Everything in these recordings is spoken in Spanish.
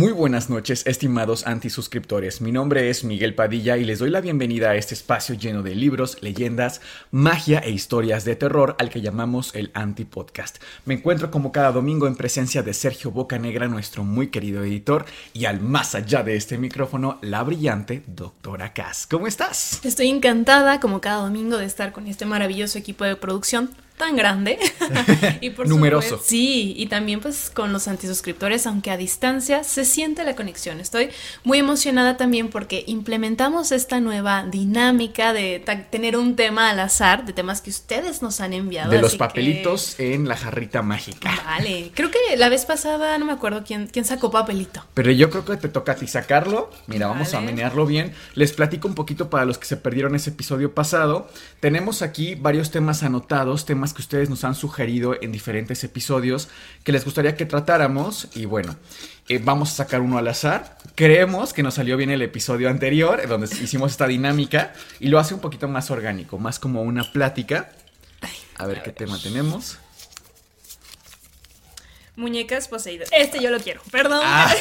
Muy buenas noches, estimados antisuscriptores. Mi nombre es Miguel Padilla y les doy la bienvenida a este espacio lleno de libros, leyendas, magia e historias de terror al que llamamos el Anti-Podcast. Me encuentro como cada domingo en presencia de Sergio Bocanegra, nuestro muy querido editor, y al más allá de este micrófono, la brillante doctora Cass. ¿Cómo estás? Estoy encantada, como cada domingo, de estar con este maravilloso equipo de producción tan grande. y por Numeroso. sí, y también pues con los antisuscriptores, aunque a distancia se siente la conexión. Estoy muy emocionada también porque implementamos esta nueva dinámica de tener un tema al azar, de temas que ustedes nos han enviado. De los papelitos en la jarrita mágica. Vale, creo que la vez pasada no me acuerdo quién, quién sacó papelito. Pero yo creo que te toca a ti sacarlo. Mira, vamos a menearlo bien. Les platico un poquito para los que se perdieron ese episodio pasado. Tenemos aquí varios temas anotados, temas que ustedes nos han sugerido en diferentes episodios que les gustaría que tratáramos. Y bueno, eh, vamos a sacar uno al azar. Creemos que nos salió bien el episodio anterior, donde hicimos esta dinámica, y lo hace un poquito más orgánico, más como una plática. A ver qué tema tenemos. Muñecas poseídas. Este yo lo quiero, perdón. Ah,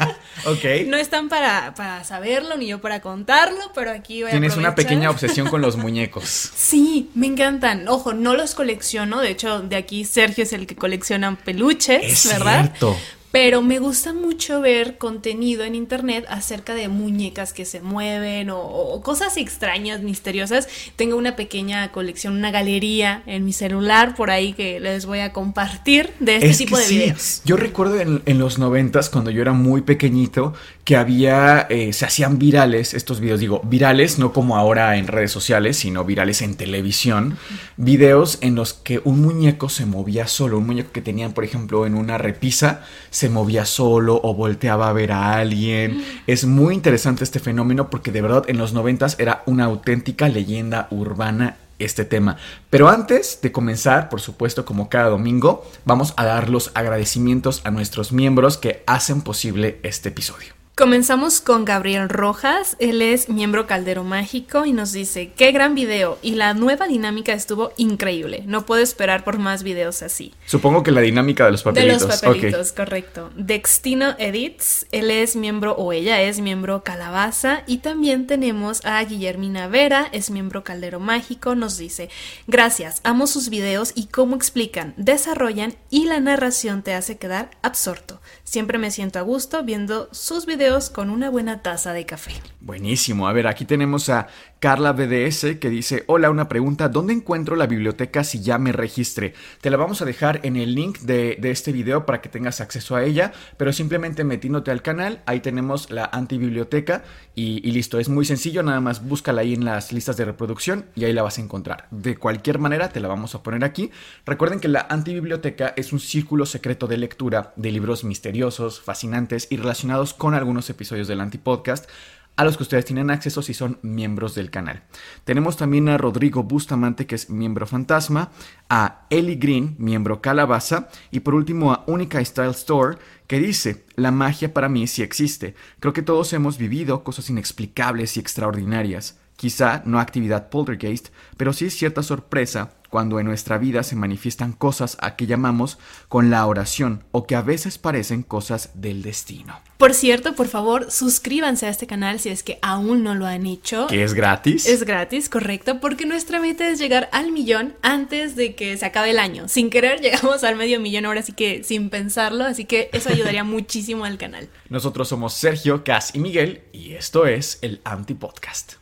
ok. No están para, para, saberlo ni yo para contarlo, pero aquí voy Tienes una pequeña obsesión con los muñecos. Sí, me encantan. Ojo, no los colecciono. De hecho, de aquí Sergio es el que colecciona peluches, es ¿verdad? Cierto. Pero me gusta mucho ver contenido en internet acerca de muñecas que se mueven o, cosas extrañas, misteriosas. Tengo una pequeña colección, una galería en mi celular por ahí que les voy a compartir de este tipo de videos. Yo recuerdo en, los noventas, cuando yo era muy pequeñito, que había, eh, se hacían virales estos videos. Digo, virales no como ahora en redes sociales, sino virales en televisión. Videos en los que un muñeco se movía solo. Un muñeco que tenían, por ejemplo, en una repisa, se movía solo o volteaba a ver a alguien. Es muy interesante este fenómeno porque de verdad en los noventas era una auténtica leyenda urbana este tema. Pero antes de comenzar, por supuesto, como cada domingo, vamos a dar los agradecimientos a nuestros miembros que hacen posible este episodio. Comenzamos con Gabriel Rojas, él es miembro Caldero Mágico y nos dice, qué gran video y la nueva dinámica estuvo increíble, no puedo esperar por más videos así. Supongo que la dinámica de los papelitos. De los papelitos, correcto. Dextino Edits, él es miembro o ella es miembro Calabaza y también tenemos a Guillermina Vera, es miembro Caldero Mágico, nos dice, gracias, amo sus videos y cómo explican, desarrollan y la narración te hace quedar absorto. Siempre me siento a gusto viendo sus videos con una buena taza de café. Buenísimo. A ver, aquí tenemos a Carla BDS que dice, hola, una pregunta, ¿dónde encuentro la biblioteca si ya me registré? Te la vamos a dejar en el link de, este video para que tengas acceso a ella, pero simplemente metiéndote al canal, ahí tenemos la antibiblioteca y, y listo, es muy sencillo, nada más búscala ahí en las listas de reproducción y ahí la vas a encontrar. De cualquier manera, te la vamos a poner aquí. Recuerden que la antibiblioteca es un círculo secreto de lectura de libros misteriosos, fascinantes y relacionados con algunos episodios del antipodcast a los que ustedes tienen acceso si son miembros del canal. Tenemos también a Rodrigo Bustamante, que es miembro fantasma, a Ellie Green, miembro calabaza, y por último a Única Style Store, que dice, la magia para mí sí existe. Creo que todos hemos vivido cosas inexplicables y extraordinarias. Quizá no actividad poltergeist, pero sí cierta sorpresa cuando en nuestra vida se manifiestan cosas a que llamamos con la oración o que a veces parecen cosas del destino. Por cierto, por favor, suscríbanse a este canal si es que aún no lo han hecho. ¿Que es gratis? Es gratis, correcto, porque nuestra meta es llegar al millón antes de que se acabe el año. Sin querer llegamos al medio millón ahora, así que sin pensarlo, así que eso ayudaría muchísimo al canal. Nosotros somos Sergio, Cas y Miguel y esto es el Anti Podcast.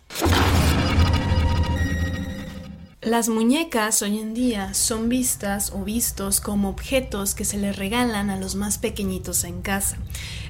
Las muñecas hoy en día son vistas o vistos como objetos que se les regalan a los más pequeñitos en casa.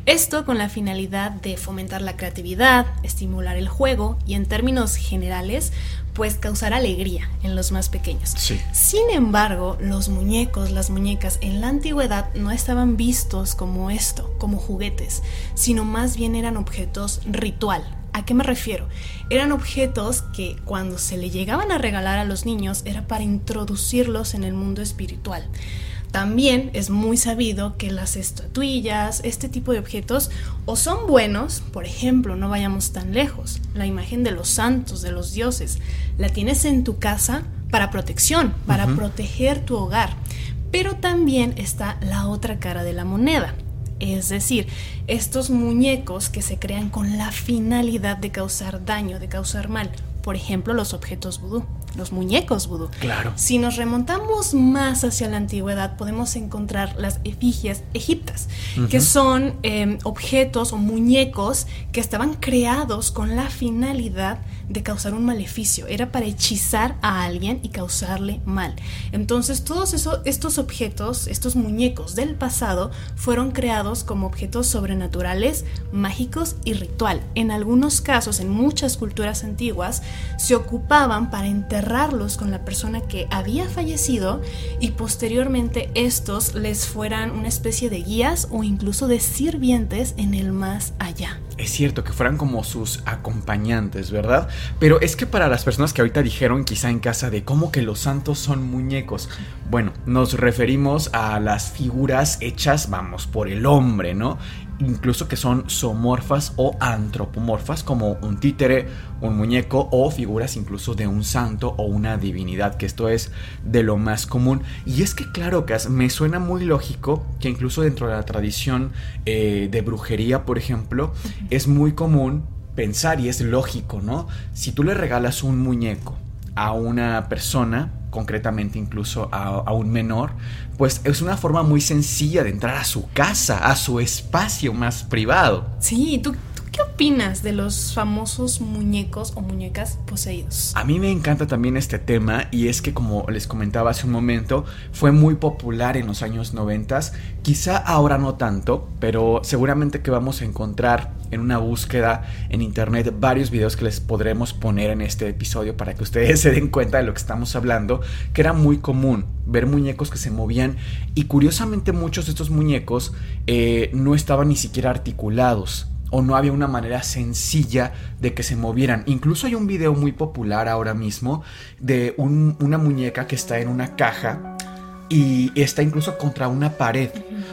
Esto con la finalidad de fomentar la creatividad, estimular el juego y en términos generales, pues causar alegría en los más pequeños. Sí. Sin embargo, los muñecos, las muñecas en la antigüedad no estaban vistos como esto, como juguetes, sino más bien eran objetos ritual. ¿A qué me refiero? Eran objetos que cuando se le llegaban a regalar a los niños era para introducirlos en el mundo espiritual. También es muy sabido que las estatuillas, este tipo de objetos, o son buenos, por ejemplo, no vayamos tan lejos, la imagen de los santos, de los dioses, la tienes en tu casa para protección, para proteger tu hogar. Pero también está la otra cara de la moneda. Es decir, estos muñecos que se crean con la finalidad de causar daño, de causar mal. Por ejemplo, los objetos vudú los muñecos vudú. Claro. Si nos remontamos más hacia la antigüedad, podemos encontrar las efigies egiptas, que son em, objetos o muñecos que estaban creados con la finalidad de causar un maleficio. Era para hechizar a alguien y causarle mal. Entonces, todos esos, estos objetos, estos muñecos del pasado, fueron creados como objetos sobrenaturales, mágicos y ritual. En algunos casos, en muchas culturas antiguas, se ocupaban para enterrar con la persona que había fallecido y posteriormente estos les fueran una especie de guías o incluso de sirvientes en el más allá. Es cierto que fueran como sus acompañantes, ¿verdad? Pero es que para las personas que ahorita dijeron quizá en casa de cómo que los santos son muñecos, bueno, nos referimos a las figuras hechas, vamos, por el hombre, ¿no? Incluso que son zoomorfas o antropomorfas, como un títere, un muñeco o figuras incluso de un santo o una divinidad, que esto es de lo más común. Y es que, claro, Cas, me suena muy lógico que incluso dentro de la tradición eh, de brujería, por ejemplo, es muy común pensar y es lógico, ¿no? Si tú le regalas un muñeco a una persona, concretamente incluso a, un menor, pues es una forma muy sencilla de entrar a su casa, a su espacio más privado. Sí, ¿tú, qué opinas de los famosos muñecos o muñecas poseídos? A mí me encanta también este tema y es que como les comentaba hace un momento, fue muy popular en los años 90, quizá ahora no tanto, pero seguramente que vamos a encontrar en una búsqueda en internet varios videos que les podremos poner en este episodio para que ustedes se den cuenta de lo que estamos hablando, que era muy común ver muñecos que se movían y curiosamente muchos de estos muñecos eh, no estaban ni siquiera articulados o no había una manera sencilla de que se movieran. Incluso hay un video muy popular ahora mismo de una muñeca que está en una caja y está incluso contra una pared.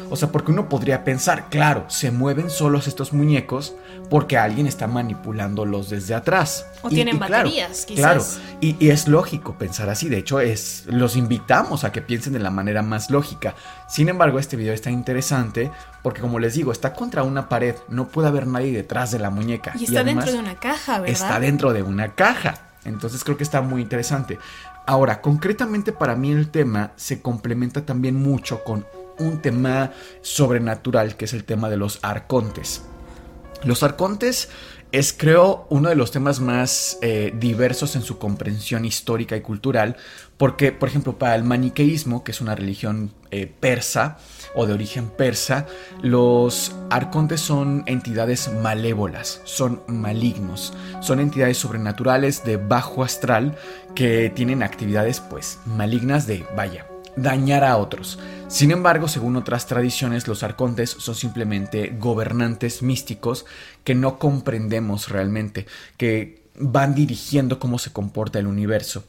O sea, porque uno podría pensar, claro, se mueven solos estos muñecos porque alguien está manipulándolos desde atrás. O tienen baterías, claro, quizás. Claro, y, es lógico pensar así. De hecho, es, los invitamos a que piensen de la manera más lógica. Sin embargo, este video está interesante porque, como les digo, está contra una pared. No puede haber nadie detrás de la muñeca. Y está dentro de una caja, ¿verdad? Está dentro de una caja. Entonces creo que está muy interesante. Ahora, concretamente para mí el tema se complementa también mucho con un tema sobrenatural que es el tema de los arcontes. Los arcontes es creo uno de los temas más eh, diversos en su comprensión histórica y cultural, porque por ejemplo para el maniqueísmo, que es una religión eh, persa o de origen persa, los arcontes son entidades malévolas, son malignos, son entidades sobrenaturales de bajo astral que tienen actividades pues malignas de, vaya, dañar a otros. Sin embargo, según otras tradiciones, los arcontes son simplemente gobernantes místicos que no comprendemos realmente, que van dirigiendo cómo se comporta el universo.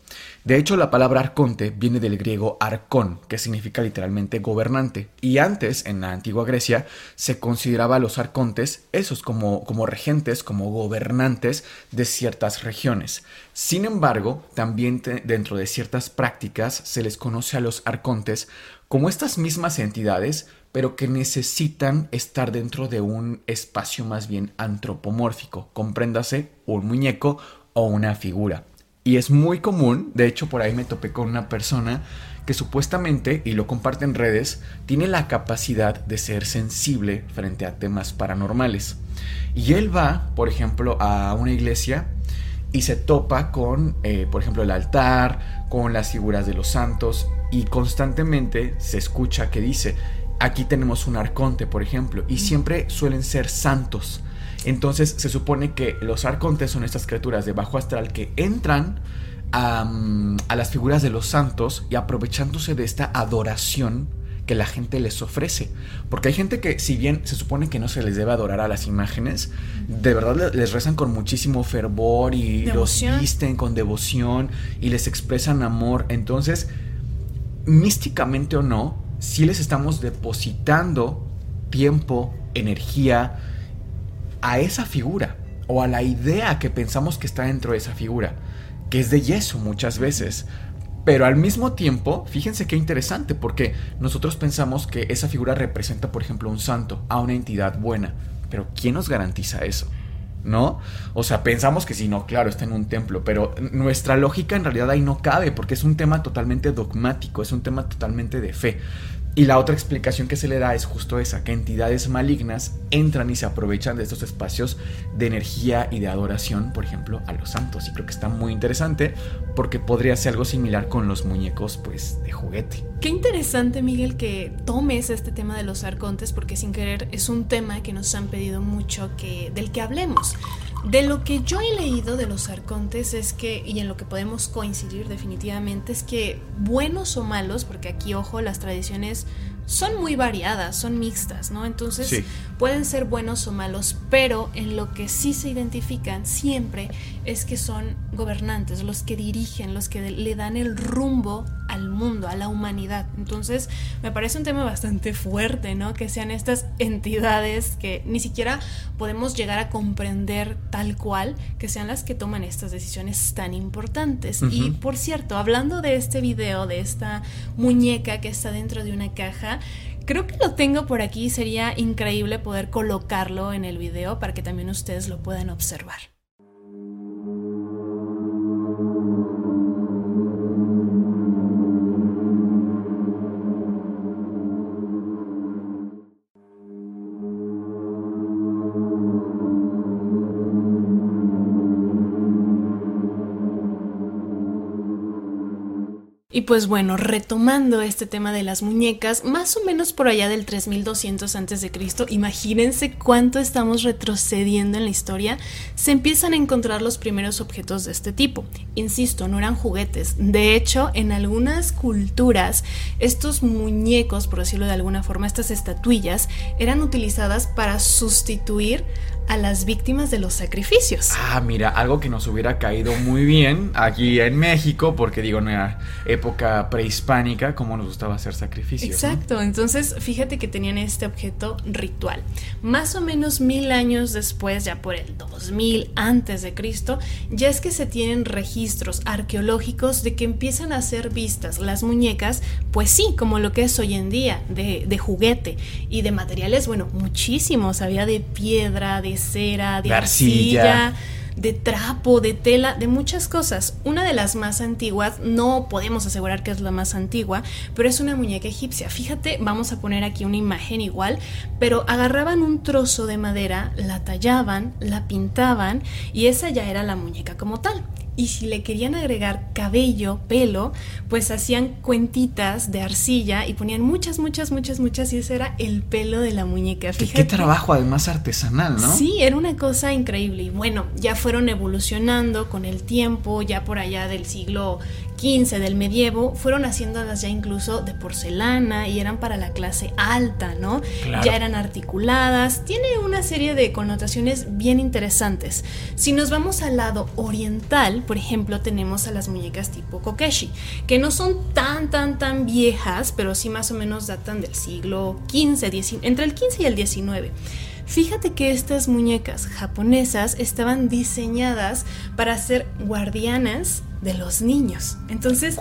De hecho, la palabra arconte viene del griego arcón, que significa literalmente gobernante, y antes, en la antigua Grecia, se consideraba a los arcontes esos como, como regentes, como gobernantes de ciertas regiones. Sin embargo, también dentro de ciertas prácticas se les conoce a los arcontes como estas mismas entidades, pero que necesitan estar dentro de un espacio más bien antropomórfico, compréndase un muñeco o una figura. Y es muy común, de hecho por ahí me topé con una persona que supuestamente, y lo comparte en redes, tiene la capacidad de ser sensible frente a temas paranormales. Y él va, por ejemplo, a una iglesia y se topa con, eh, por ejemplo, el altar, con las figuras de los santos, y constantemente se escucha que dice, aquí tenemos un arconte, por ejemplo, y siempre suelen ser santos. Entonces se supone que los arcontes son estas criaturas de bajo astral que entran a, a las figuras de los santos y aprovechándose de esta adoración que la gente les ofrece. Porque hay gente que, si bien se supone que no se les debe adorar a las imágenes, de verdad les rezan con muchísimo fervor y los visten con devoción y les expresan amor. Entonces, místicamente o no, si les estamos depositando tiempo, energía a esa figura o a la idea que pensamos que está dentro de esa figura, que es de yeso muchas veces. Pero al mismo tiempo, fíjense qué interesante, porque nosotros pensamos que esa figura representa, por ejemplo, un santo, a una entidad buena. Pero ¿quién nos garantiza eso? ¿No? O sea, pensamos que sí, no, claro, está en un templo, pero nuestra lógica en realidad ahí no cabe, porque es un tema totalmente dogmático, es un tema totalmente de fe. Y la otra explicación que se le da es justo esa, que entidades malignas entran y se aprovechan de estos espacios de energía y de adoración, por ejemplo, a los santos. Y creo que está muy interesante porque podría ser algo similar con los muñecos, pues, de juguete. Qué interesante, Miguel, que tomes este tema de los arcontes porque sin querer es un tema que nos han pedido mucho que, del que hablemos. De lo que yo he leído de los arcontes es que, y en lo que podemos coincidir definitivamente, es que buenos o malos, porque aquí, ojo, las tradiciones son muy variadas, son mixtas, ¿no? Entonces pueden ser buenos o malos, pero en lo que sí se identifican siempre es que son gobernantes, los que dirigen, los que le dan el rumbo al mundo, a la humanidad. Entonces, me parece un tema bastante fuerte, ¿no? Que sean estas entidades que ni siquiera podemos llegar a comprender tal cual, que sean las que toman estas decisiones tan importantes. Y por cierto, hablando de este video, de esta muñeca que está dentro de una caja, Creo que lo tengo por aquí, sería increíble poder colocarlo en el video para que también ustedes lo puedan observar. Y pues bueno, retomando este tema de las muñecas, más o menos por allá del 3200 a.C., imagínense cuánto estamos retrocediendo en la historia, se empiezan a encontrar los primeros objetos de este tipo. Insisto, no eran juguetes. De hecho, en algunas culturas, estos muñecos, por decirlo de alguna forma, estas estatuillas, eran utilizadas para sustituir a las víctimas de los sacrificios. Ah, mira, algo que nos hubiera caído muy bien aquí en México, porque digo, en la época prehispánica, cómo nos gustaba hacer sacrificios. Exacto, entonces fíjate que tenían este objeto ritual. Más o menos mil años después, ya por el 2000 antes de Cristo, ya es que se tienen registros arqueológicos de que empiezan a ser vistas las muñecas, pues sí, como lo que es hoy en día, de, de juguete y de materiales, bueno, muchísimos, había de piedra, de cera, de, arcilla. de trapo, de tela, de muchas cosas. Una de las más antiguas, no podemos asegurar que es la más antigua, pero es una muñeca egipcia. Fíjate, vamos a poner aquí una imagen igual, pero agarraban un trozo de madera, la tallaban, la pintaban y esa ya era la muñeca como tal y si le querían agregar cabello, pelo, pues hacían cuentitas de arcilla y ponían muchas, muchas, muchas, muchas y ese era el pelo de la muñeca. Fíjate. Qué trabajo además artesanal, ¿no? Sí, era una cosa increíble y bueno, ya fueron evolucionando con el tiempo, ya por allá del siglo del medievo, fueron haciéndolas ya incluso de porcelana y eran para la clase alta, ¿no? Ya eran articuladas, tiene una serie de connotaciones bien interesantes. Si nos vamos al lado oriental, por ejemplo, tenemos a las muñecas tipo Kokeshi, que no son tan, tan, tan viejas, pero sí más o menos datan del siglo XV, entre el XV y el XIX. Fíjate que estas muñecas japonesas estaban diseñadas para ser guardianas de los niños. Entonces,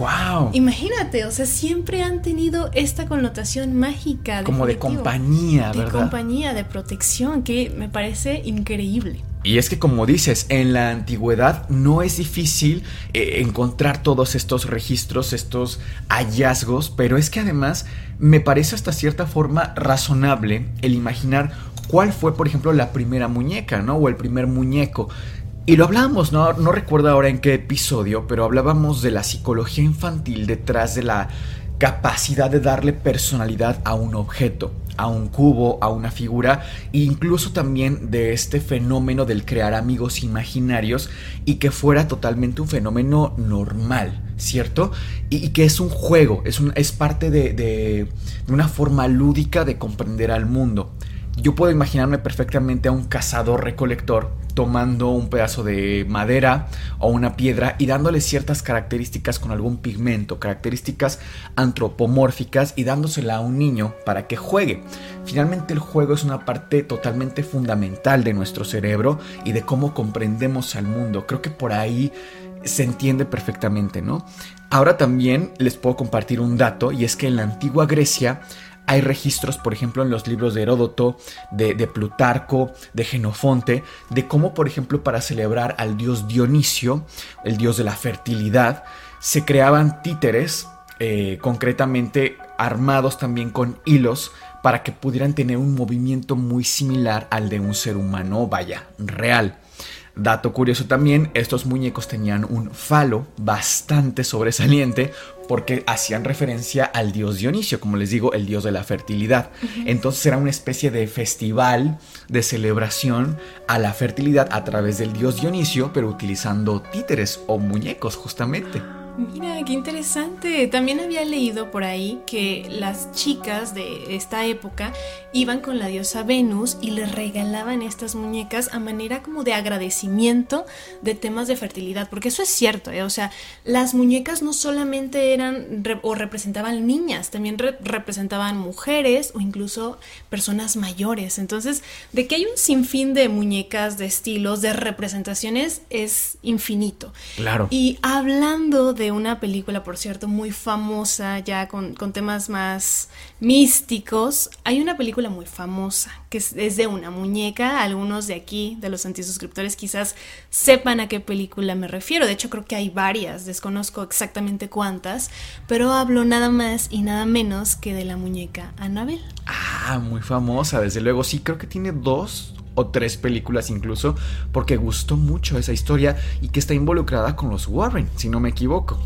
imagínate, o sea, siempre han tenido esta connotación mágica. Como de compañía, ¿verdad? De compañía, de protección, que me parece increíble. Y es que como dices, en la antigüedad no es difícil eh, encontrar todos estos registros, estos hallazgos, pero es que además me parece hasta cierta forma razonable el imaginar cuál fue, por ejemplo, la primera muñeca, ¿no? O el primer muñeco. Y lo hablábamos, no, no recuerdo ahora en qué episodio, pero hablábamos de la psicología infantil detrás de la capacidad de darle personalidad a un objeto, a un cubo, a una figura, e incluso también de este fenómeno del crear amigos imaginarios y que fuera totalmente un fenómeno normal, ¿cierto? Y, que es un juego, es, un, es parte de, de una forma lúdica de comprender al mundo. Yo puedo imaginarme perfectamente a un cazador recolector tomando un pedazo de madera o una piedra y dándole ciertas características con algún pigmento, características antropomórficas y dándosela a un niño para que juegue. Finalmente el juego es una parte totalmente fundamental de nuestro cerebro y de cómo comprendemos al mundo. Creo que por ahí se entiende perfectamente, ¿no? Ahora también les puedo compartir un dato y es que en la antigua Grecia hay registros, por ejemplo, en los libros de Heródoto, de, Plutarco, de Genofonte, de cómo, por ejemplo, para celebrar al dios Dionisio, el dios de la fertilidad, se creaban títeres, eh, concretamente armados también con hilos, para que pudieran tener un movimiento muy similar al de un ser humano, vaya, real. Dato curioso también, estos muñecos tenían un falo bastante sobresaliente porque hacían referencia al dios Dionisio, como les digo, el dios de la fertilidad. Entonces era una especie de festival de celebración a la fertilidad a través del dios Dionisio, pero utilizando títeres o muñecos justamente. Mira, qué interesante. También había leído por ahí que las chicas de esta época iban con la diosa Venus y le regalaban estas muñecas a manera como de agradecimiento de temas de fertilidad, porque eso es cierto, ¿eh? o sea, las muñecas no solamente eran o representaban niñas, también representaban mujeres o incluso personas mayores. Entonces, de que hay un sinfín de muñecas, de estilos, de representaciones, es infinito. Claro. Y hablando de una película, por cierto, muy famosa, ya con, temas más místicos. Hay una película muy famosa que es, de una muñeca. Algunos de aquí, de los antisuscriptores, quizás sepan a qué película me refiero. De hecho, creo que hay varias, desconozco exactamente cuántas, pero hablo nada más y nada menos que de la muñeca Annabelle. Ah, muy famosa, desde luego. Sí, creo que tiene dos o tres películas incluso, porque gustó mucho esa historia y que está involucrada con los Warren, si no me equivoco.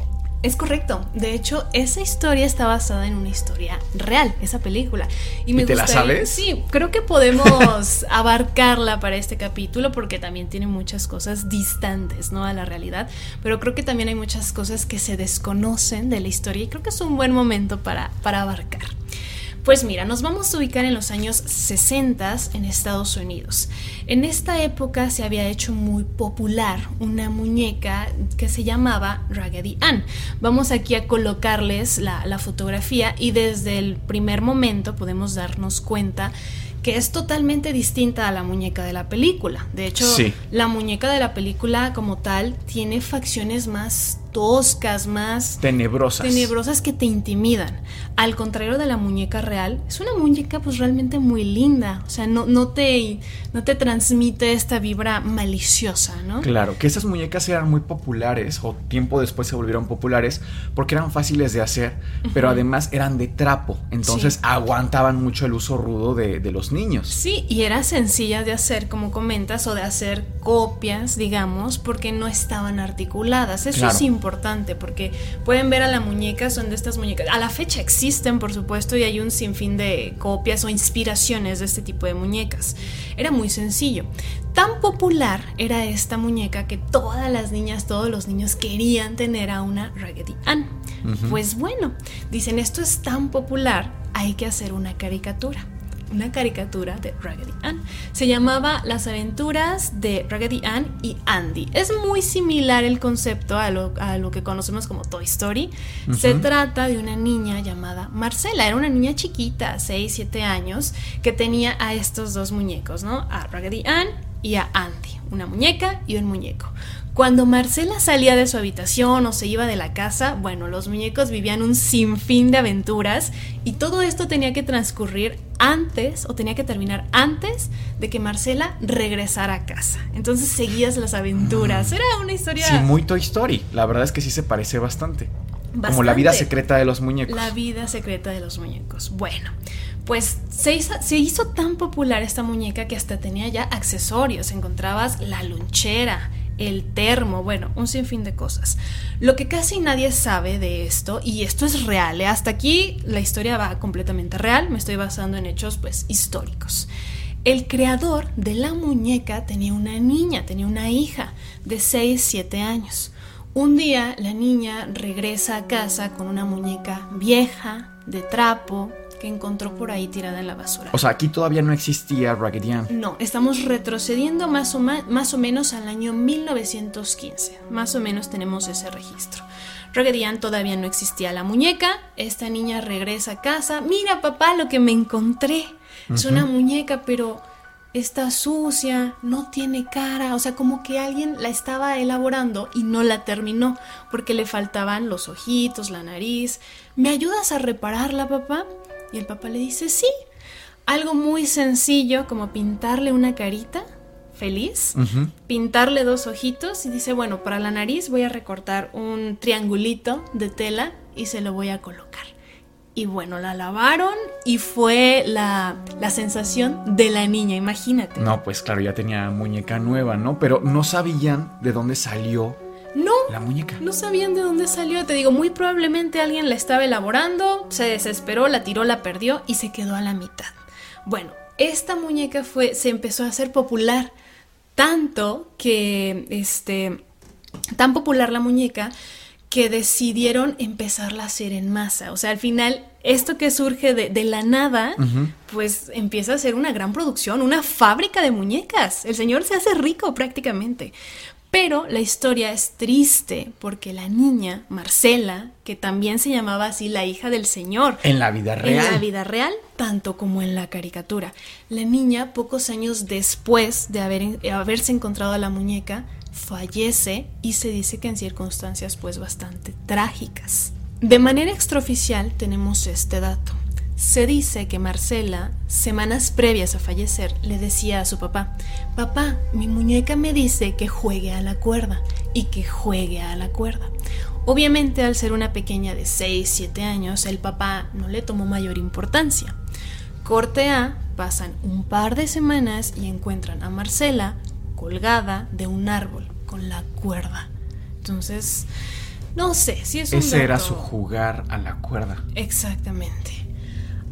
Es correcto. De hecho, esa historia está basada en una historia real, esa película. Y, me ¿Y te la sabes? Sí, creo que podemos abarcarla para este capítulo porque también tiene muchas cosas distantes, ¿no? A la realidad. Pero creo que también hay muchas cosas que se desconocen de la historia y creo que es un buen momento para, para abarcar. Pues mira, nos vamos a ubicar en los años 60 en Estados Unidos. En esta época se había hecho muy popular una muñeca que se llamaba Raggedy Ann. Vamos aquí a colocarles la, la fotografía y desde el primer momento podemos darnos cuenta que es totalmente distinta a la muñeca de la película. De hecho, la muñeca de la película como tal tiene facciones más toscas, más tenebrosas. Tenebrosas que te intimidan. Al contrario de la muñeca real, es una muñeca pues realmente muy linda. O sea, no, no, te, no te transmite esta vibra maliciosa, ¿no? Claro, que esas muñecas eran muy populares o tiempo después se volvieron populares porque eran fáciles de hacer, pero además eran de trapo. Entonces aguantaban mucho el uso rudo de, de los niños. Sí, y era sencilla de hacer, como comentas, o de hacer copias, digamos, porque no estaban articuladas. Eso es importante importante porque pueden ver a la muñeca, son de estas muñecas. A la fecha existen, por supuesto, y hay un sinfín de copias o inspiraciones de este tipo de muñecas. Era muy sencillo. Tan popular era esta muñeca que todas las niñas, todos los niños querían tener a una Raggedy Ann. Pues bueno, dicen esto es tan popular, hay que hacer una caricatura una caricatura de Raggedy Ann. Se llamaba Las aventuras de Raggedy Ann y Andy. Es muy similar el concepto a lo, que conocemos como Toy Story. Se trata de una niña llamada Marcela. Era una niña chiquita, 6, 7 años, que tenía a estos dos muñecos, ¿no? A Raggedy Ann y a Andy. Una muñeca y un muñeco. Cuando Marcela salía de su habitación o se iba de la casa, bueno, los muñecos vivían un sinfín de aventuras y todo esto tenía que transcurrir antes o tenía que terminar antes de que Marcela regresara a casa. Entonces seguías las aventuras. Era una historia... Sí, muy Toy Story. La verdad es que sí se parece bastante. Como la vida secreta de los muñecos. La vida secreta de los muñecos. Bueno, pues se hizo, se hizo tan popular esta muñeca que hasta tenía ya accesorios. Encontrabas la lonchera, el termo, bueno, un sinfín de cosas. Lo que casi nadie sabe de esto, y esto es real, ¿eh? hasta aquí la historia va completamente real, me estoy basando en hechos pues históricos. El creador de la muñeca tenía una niña, tenía una hija de 6, 7 años. Un día la niña regresa a casa con una muñeca vieja, de trapo, que encontró por ahí tirada en la basura. O sea, aquí todavía no existía Raggedy Ann. No, estamos retrocediendo más o, más o menos al año 1915. Más o menos tenemos ese registro. Raggedy Ann todavía no existía la muñeca. Esta niña regresa a casa. Mira, papá, lo que me encontré. Es una muñeca, pero está sucia, no tiene cara, o sea, como que alguien la estaba elaborando y no la terminó porque le faltaban los ojitos, la nariz. ¿Me ayudas a repararla, papá? Y el papá le dice, sí. Algo muy sencillo como pintarle una carita feliz, pintarle dos ojitos y dice, bueno, para la nariz voy a recortar un triangulito de tela y se lo voy a colocar. Y bueno, la lavaron y fue la, la, sensación de la niña, imagínate. No, pues claro, ya tenía muñeca nueva, ¿no? Pero no sabían de dónde salió no, la muñeca. No sabían de dónde salió. Te digo, muy probablemente alguien la estaba elaborando, se desesperó, la tiró, la perdió y se quedó a la mitad. Bueno, esta muñeca fue, se empezó a hacer popular tanto que, este, tan popular la muñeca que decidieron empezarla a hacer en masa. O sea, al final, esto que surge de, la nada, pues empieza a ser una gran producción, una fábrica de muñecas. El señor se hace rico prácticamente. Pero la historia es triste porque la niña, Marcela, que también se llamaba así la hija del señor. En la vida real. En la vida real, tanto como en la caricatura. La niña, pocos años después de haber, haberse encontrado a la muñeca, fallece y se dice que en circunstancias pues bastante trágicas. De manera extraoficial tenemos este dato. Se dice que Marcela, semanas previas a fallecer, le decía a su papá, papá, mi muñeca me dice que juegue a la cuerda y que juegue a la cuerda. Obviamente al ser una pequeña de 6-7 años, el papá no le tomó mayor importancia. Corte A, pasan un par de semanas y encuentran a Marcela colgada de un árbol con la cuerda. Entonces, no sé si es un Ese era su jugar a la cuerda. Exactamente.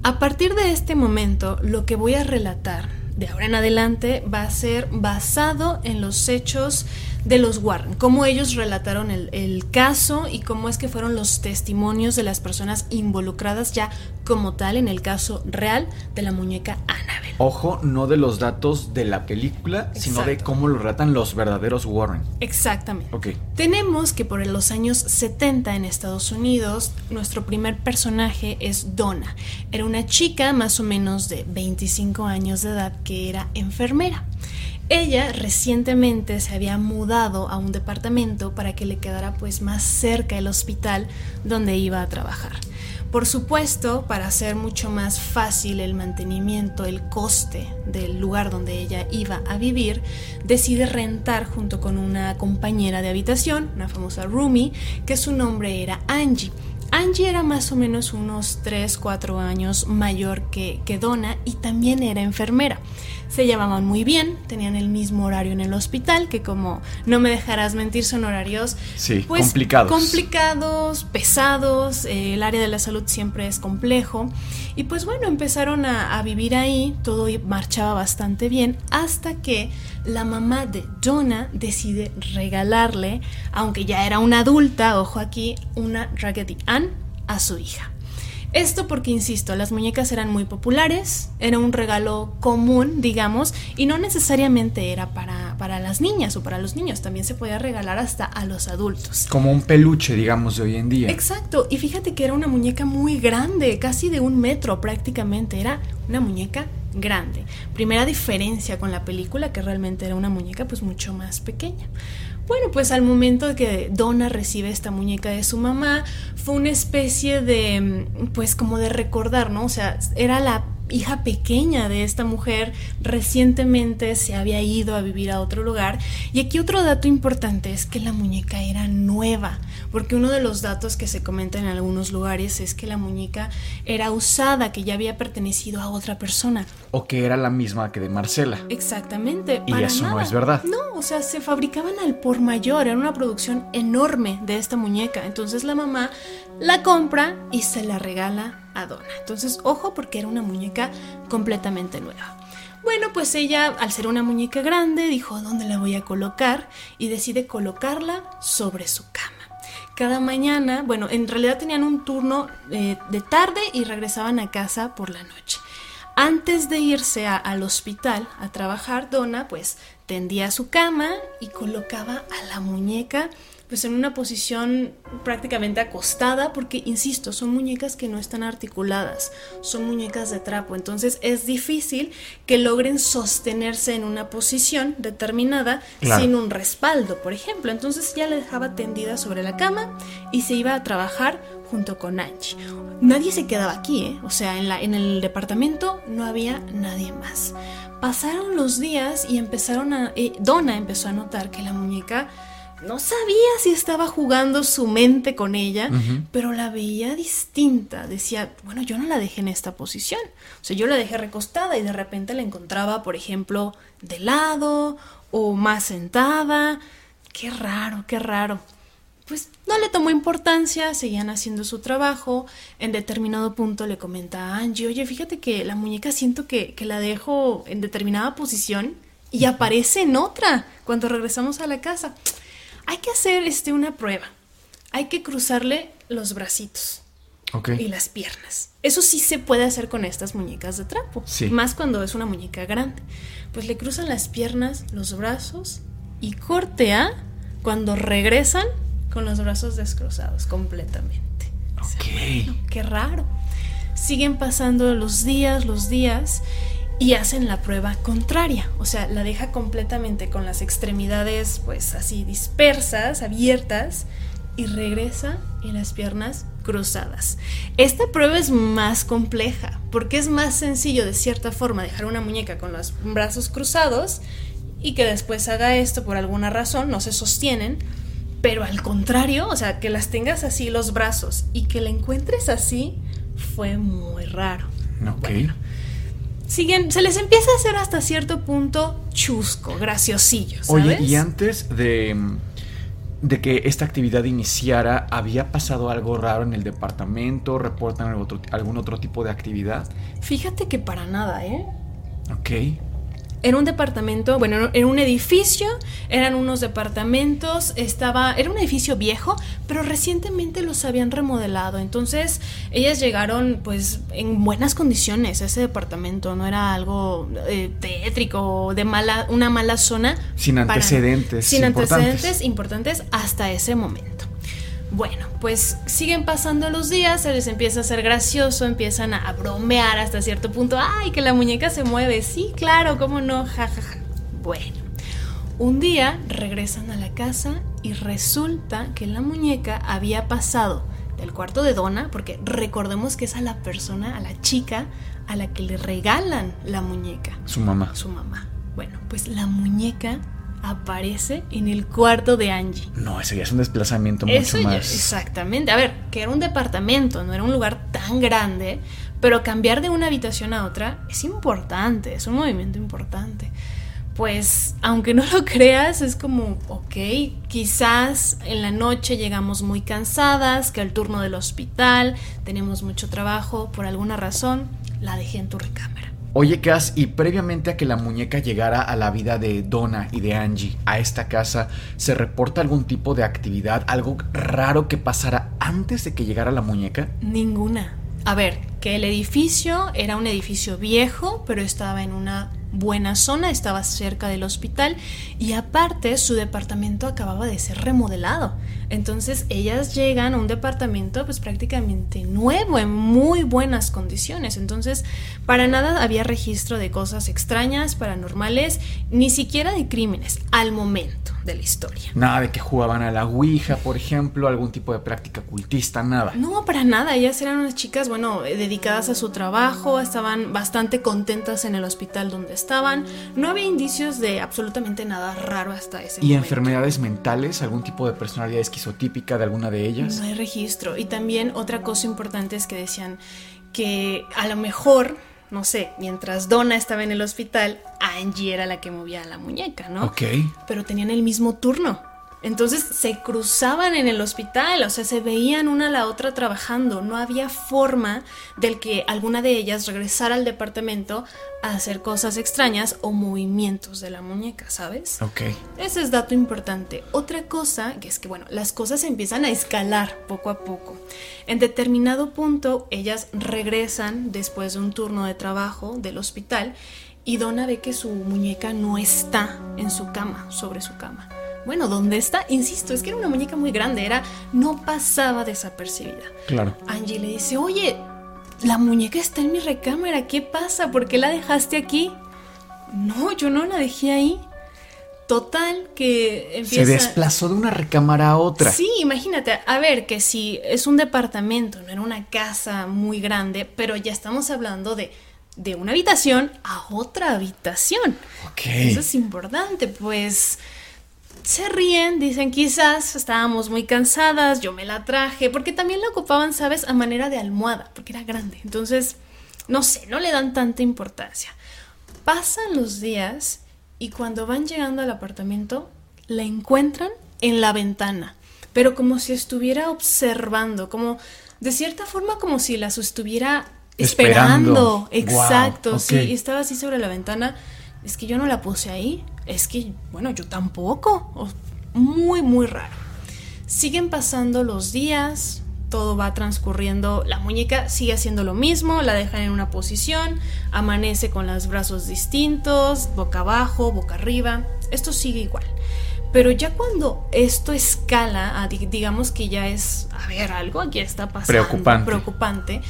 A partir de este momento, lo que voy a relatar de ahora en adelante va a ser basado en los hechos de los Warren, cómo ellos relataron el, caso y cómo es que fueron los testimonios de las personas involucradas ya como tal en el caso real de la muñeca Annabelle. Ojo, no de los datos de la película, sino de cómo lo relatan los verdaderos Warren. Exactamente. Ok. Tenemos que por los años 70 en Estados Unidos, nuestro primer personaje es Donna. Era una chica más o menos de 25 años de edad que era enfermera. Ella recientemente se había mudado a un departamento para que le quedara pues más cerca el hospital donde iba a trabajar. Por supuesto, para hacer mucho más fácil el mantenimiento, el coste del lugar donde ella iba a vivir, decide rentar junto con una compañera de habitación, una famosa roomie, que su nombre era Angie. Angie era más o menos unos 3, 4 años mayor que, que Donna y también era enfermera se llamaban muy bien, tenían el mismo horario en el hospital, que como no me dejarás mentir, son horarios sí, pues, complicados. complicados, pesados, eh, el área de la salud siempre es complejo. Y pues bueno, empezaron a, a vivir ahí, todo marchaba bastante bien, hasta que la mamá de Jonah decide regalarle, aunque ya era una adulta, ojo aquí, una Raggedy Ann a su hija. Esto porque, insisto, las muñecas eran muy populares, era un regalo común, digamos, y no necesariamente era para, para las niñas o para los niños, también se podía regalar hasta a los adultos. Como un peluche, digamos, de hoy en día. Exacto, y fíjate que era una muñeca muy grande, casi de un metro prácticamente, era una muñeca grande. Primera diferencia con la película, que realmente era una muñeca pues mucho más pequeña. Bueno, pues al momento que Donna recibe esta muñeca de su mamá, fue una especie de, pues como de recordar, ¿no? O sea, era la hija pequeña de esta mujer recientemente se había ido a vivir a otro lugar. Y aquí otro dato importante es que la muñeca era nueva, porque uno de los datos que se comenta en algunos lugares es que la muñeca era usada, que ya había pertenecido a otra persona. O que era la misma que de Marcela. Exactamente. Y eso no es verdad. No, o sea, se fabricaban al por mayor, era una producción enorme de esta muñeca. Entonces la mamá la compra y se la regala a Donna. Entonces, ojo porque era una muñeca completamente nueva. Bueno, pues ella, al ser una muñeca grande, dijo, ¿dónde la voy a colocar? Y decide colocarla sobre su cama. Cada mañana, bueno, en realidad tenían un turno eh, de tarde y regresaban a casa por la noche. Antes de irse al hospital a trabajar, Donna pues tendía su cama y colocaba a la muñeca pues en una posición prácticamente acostada, porque, insisto, son muñecas que no están articuladas, son muñecas de trapo, entonces es difícil que logren sostenerse en una posición determinada sin un respaldo, por ejemplo. Entonces ya la dejaba tendida sobre la cama y se iba a trabajar junto con Angie. Nadie se quedaba aquí, ¿eh? o sea, en, la, en el departamento no había nadie más. Pasaron los días y empezaron a... Eh, Donna empezó a notar que la muñeca no sabía si estaba jugando su mente con ella, pero la veía distinta. Decía, bueno, yo no la dejé en esta posición. O sea, yo la dejé recostada y de repente la encontraba, por ejemplo, de lado o más sentada. Qué raro, qué raro. Pues no le tomó importancia, seguían haciendo su trabajo. En determinado punto le comenta a Angie, oye, fíjate que la muñeca siento que, que la dejo en determinada posición y aparece en otra cuando regresamos a la casa hay que hacer este, una prueba. Hay que cruzarle los bracitos y las piernas. Eso sí se puede hacer con estas muñecas de trapo. Más cuando es una muñeca grande. Pues le cruzan las piernas, los brazos y cortea cuando regresan con los brazos descruzados completamente. Ok. qué raro. Siguen pasando los días, los días y hacen la prueba contraria, o sea, la deja completamente con las extremidades pues así dispersas, abiertas y regresa y las piernas cruzadas. Esta prueba es más compleja porque es más sencillo de cierta forma dejar una muñeca con los brazos cruzados y que después haga esto por alguna razón, no se sostienen, pero al contrario, o sea, que las tengas así los brazos y que la encuentres así fue muy raro. Ok siguen, se les empieza a hacer hasta cierto punto chusco, graciosillo. Oye, y antes de, de que esta actividad iniciara, ¿había pasado algo raro en el departamento? ¿Reportan algún otro tipo de actividad? Fíjate que para nada, ¿eh? Ok. Era un departamento, bueno, era un edificio, eran unos departamentos, estaba, era un edificio viejo, pero recientemente los habían remodelado. Entonces, ellas llegaron pues en buenas condiciones a ese departamento, no era algo eh, tétrico de mala, una mala zona. Sin antecedentes. sin antecedentes importantes hasta ese momento. Bueno, pues siguen pasando los días, se les empieza a hacer gracioso, empiezan a bromear hasta cierto punto. ¡Ay, que la muñeca se mueve! Sí, claro, ¿cómo no? Ja, ja, ja. Bueno, un día regresan a la casa y resulta que la muñeca había pasado del cuarto de Donna, porque recordemos que es a la persona, a la chica, a la que le regalan la muñeca. Su mamá. Su mamá. Bueno, pues la muñeca aparece en el cuarto de Angie. No, ese ya es un desplazamiento mucho más. exactamente. A ver, que era un departamento, no era un lugar tan grande, pero cambiar de una habitación a otra es importante, es un movimiento importante. Pues, aunque no lo creas, es como, ok, quizás en la noche llegamos muy cansadas, que al turno del hospital tenemos mucho trabajo, por alguna razón, la dejé en tu recámara. Oye, Cass, y previamente a que la muñeca llegara a la vida de Donna y de Angie, a esta casa, ¿se reporta algún tipo de actividad, algo raro que pasara antes de que llegara la muñeca? Ninguna. A ver, que el edificio era un edificio viejo, pero estaba en una buena zona, estaba cerca del hospital y aparte su departamento acababa de ser remodelado. Entonces ellas llegan a un departamento pues prácticamente nuevo, en muy buenas condiciones. Entonces para nada había registro de cosas extrañas, paranormales, ni siquiera de crímenes al momento. de la historia. Nada de que jugaban a la Ouija, por ejemplo, algún tipo de práctica cultista, nada. No, para nada. Ellas eran unas chicas, bueno, eh, dedicadas a su trabajo, estaban bastante contentas en el hospital donde estaban. No había indicios de absolutamente nada raro hasta ese ¿Y momento. enfermedades mentales? ¿Algún tipo de personalidad esquizotípica de alguna de ellas? No hay registro. Y también otra cosa importante es que decían que a lo mejor, no sé, mientras Donna estaba en el hospital, Angie era la que movía la muñeca, ¿no? Ok. Pero tenían el mismo turno. Entonces se cruzaban en el hospital, o sea, se veían una a la otra trabajando. No había forma del que alguna de ellas regresara al departamento a hacer cosas extrañas o movimientos de la muñeca, ¿sabes? Ok. Ese es dato importante. Otra cosa, que es que, bueno, las cosas empiezan a escalar poco a poco. En determinado punto, ellas regresan después de un turno de trabajo del hospital y Donna ve que su muñeca no está en su cama, sobre su cama. Bueno, ¿dónde está? Insisto, es que era una muñeca muy grande, era, no pasaba desapercibida. Claro. Angie le dice, oye, la muñeca está en mi recámara, ¿qué pasa? ¿Por qué la dejaste aquí? No, yo no la dejé ahí. Total, que empieza... Se desplazó de una recámara a otra. Sí, imagínate, a ver, que si es un departamento, no era una casa muy grande, pero ya estamos hablando de, de una habitación a otra habitación. Ok. Eso es importante, pues se ríen, dicen quizás estábamos muy cansadas, yo me la traje, porque también la ocupaban, sabes, a manera de almohada, porque era grande. Entonces, no sé, no le dan tanta importancia. Pasan los días y cuando van llegando al apartamento, la encuentran en la ventana, pero como si estuviera observando, como de cierta forma como si las estuviera Esperando. esperando. Exacto, sí, y estaba así sobre la ventana. Es que yo no la puse ahí. Es que, bueno, yo tampoco. Muy, muy raro. Siguen pasando los días, todo va transcurriendo, la muñeca sigue haciendo lo mismo, la dejan en una posición, amanece con los brazos distintos, boca abajo, boca arriba, esto sigue igual. Pero ya cuando esto escala, a digamos que ya es, a ver, algo aquí está pasando Preocupante. preocupante.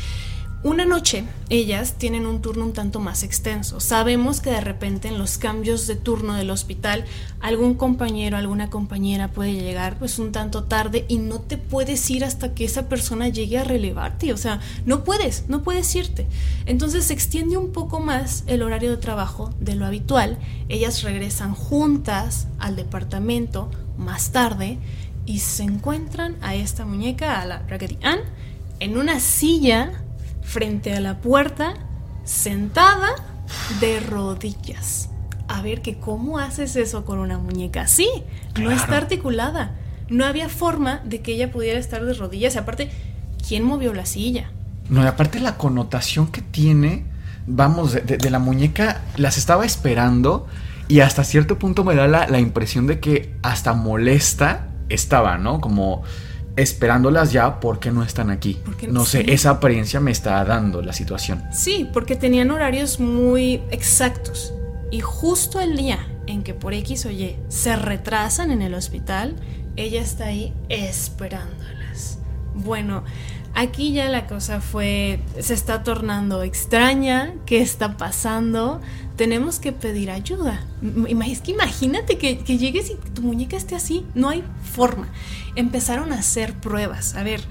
Una noche ellas tienen un turno un tanto más extenso. Sabemos que de repente en los cambios de turno del hospital algún compañero, alguna compañera puede llegar pues un tanto tarde y no te puedes ir hasta que esa persona llegue a relevarte. O sea, no puedes, no puedes irte. Entonces se extiende un poco más el horario de trabajo de lo habitual. Ellas regresan juntas al departamento más tarde y se encuentran a esta muñeca, a la Raggedy Ann, en una silla frente a la puerta, sentada de rodillas. A ver, que cómo haces eso con una muñeca así. No Claro. está articulada. No había forma de que ella pudiera estar de rodillas. Y aparte, ¿quién movió la silla? No, y aparte la connotación que tiene, vamos, de, de- de la muñeca, las estaba esperando y hasta cierto punto me da la, la impresión de que hasta molesta estaba, ¿no? Como esperándolas ya porque no están aquí. Porque- no sé, esa apariencia me está dando la situación. Sí, porque tenían horarios muy exactos. Y justo el día en que por X o Y se retrasan en el hospital, ella está ahí esperándolas. Bueno, aquí ya la cosa fue, se está tornando extraña, ¿qué está pasando? Tenemos que pedir ayuda. Es que imagínate que, que llegues y tu muñeca esté así, no hay forma. Empezaron a hacer pruebas, a ver,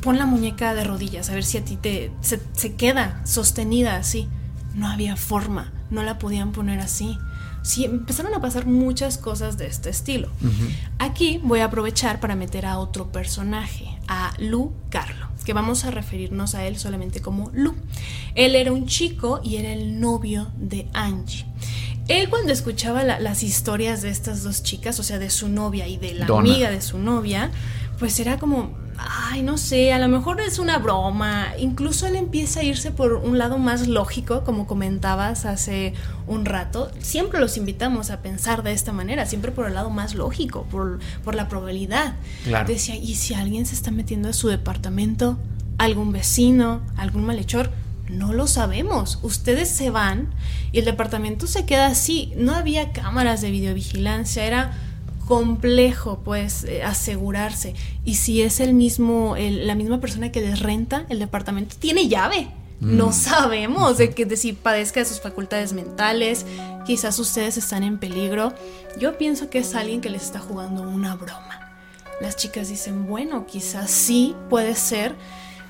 pon la muñeca de rodillas, a ver si a ti te se, se queda sostenida así. No había forma, no la podían poner así. Sí, empezaron a pasar muchas cosas de este estilo. Aquí voy a aprovechar para meter a otro personaje, a Lu Carlo, que vamos a referirnos a él solamente como Lu. Él era un chico y era el novio de Angie. Él cuando escuchaba la- las historias de estas dos chicas, o sea, de su novia y de la Donna. amiga de su novia, pues era como, ay, no sé, a lo mejor es una broma. Incluso él empieza a irse por un lado más lógico, como comentabas hace un rato. Siempre los invitamos a pensar de esta manera, siempre por el lado más lógico, por, por la probabilidad. Claro. Decía, ¿y si alguien se está metiendo a su departamento? ¿Algún vecino? ¿Algún malhechor? No lo sabemos. Ustedes se van y el departamento se queda así. No había cámaras de videovigilancia, era complejo pues eh, asegurarse y si es el mismo el- la misma persona que les renta el departamento tiene llave No Mm. sabemos de que de si padezca de sus facultades mentales, quizás ustedes están en peligro. Yo pienso que es alguien que les está jugando una broma. Las chicas dicen, bueno, quizás sí, puede ser.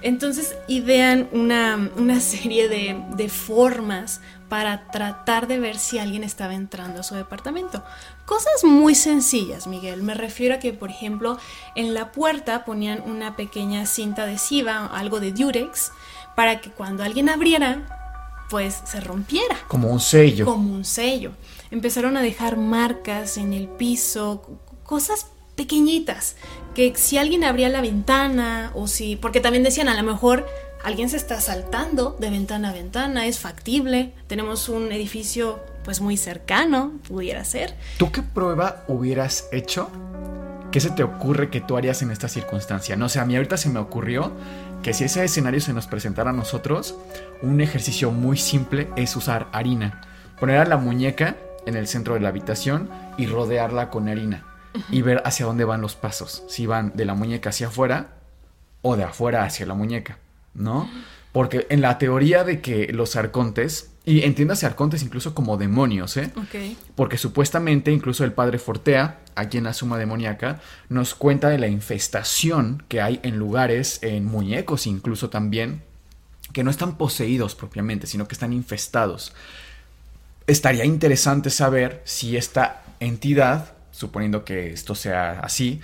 Entonces idean una, una serie de, de formas para tratar de ver si alguien estaba entrando a su departamento. Cosas muy sencillas, Miguel. Me refiero a que, por ejemplo, en la puerta ponían una pequeña cinta adhesiva, algo de Durex, para que cuando alguien abriera, pues se rompiera Como un sello. como un sello. Empezaron a dejar marcas en el piso, cosas pequeñitas, que si alguien abría la ventana o si, porque también decían a lo mejor alguien se está saltando de ventana a ventana, es factible, tenemos un edificio pues muy cercano, pudiera ser. ¿Tú qué prueba hubieras hecho? ¿Qué se te ocurre que tú harías en esta circunstancia? No sé, a mí ahorita se me ocurrió que si ese escenario se nos presentara a nosotros, un ejercicio muy simple es usar harina. Poner a la muñeca en el centro de la habitación y rodearla con harina. Y ver hacia dónde van los pasos. Si van de la muñeca hacia afuera o de afuera hacia la muñeca, ¿no? Porque en la teoría de que los arcontes, y entiéndase arcontes incluso como demonios, ¿eh? Porque supuestamente incluso el padre Fortea, aquí en la suma demoníaca, nos cuenta de la infestación que hay en lugares, en muñecos incluso también, que no están poseídos propiamente, sino que están infestados. Estaría interesante saber si esta entidad, suponiendo que esto sea así,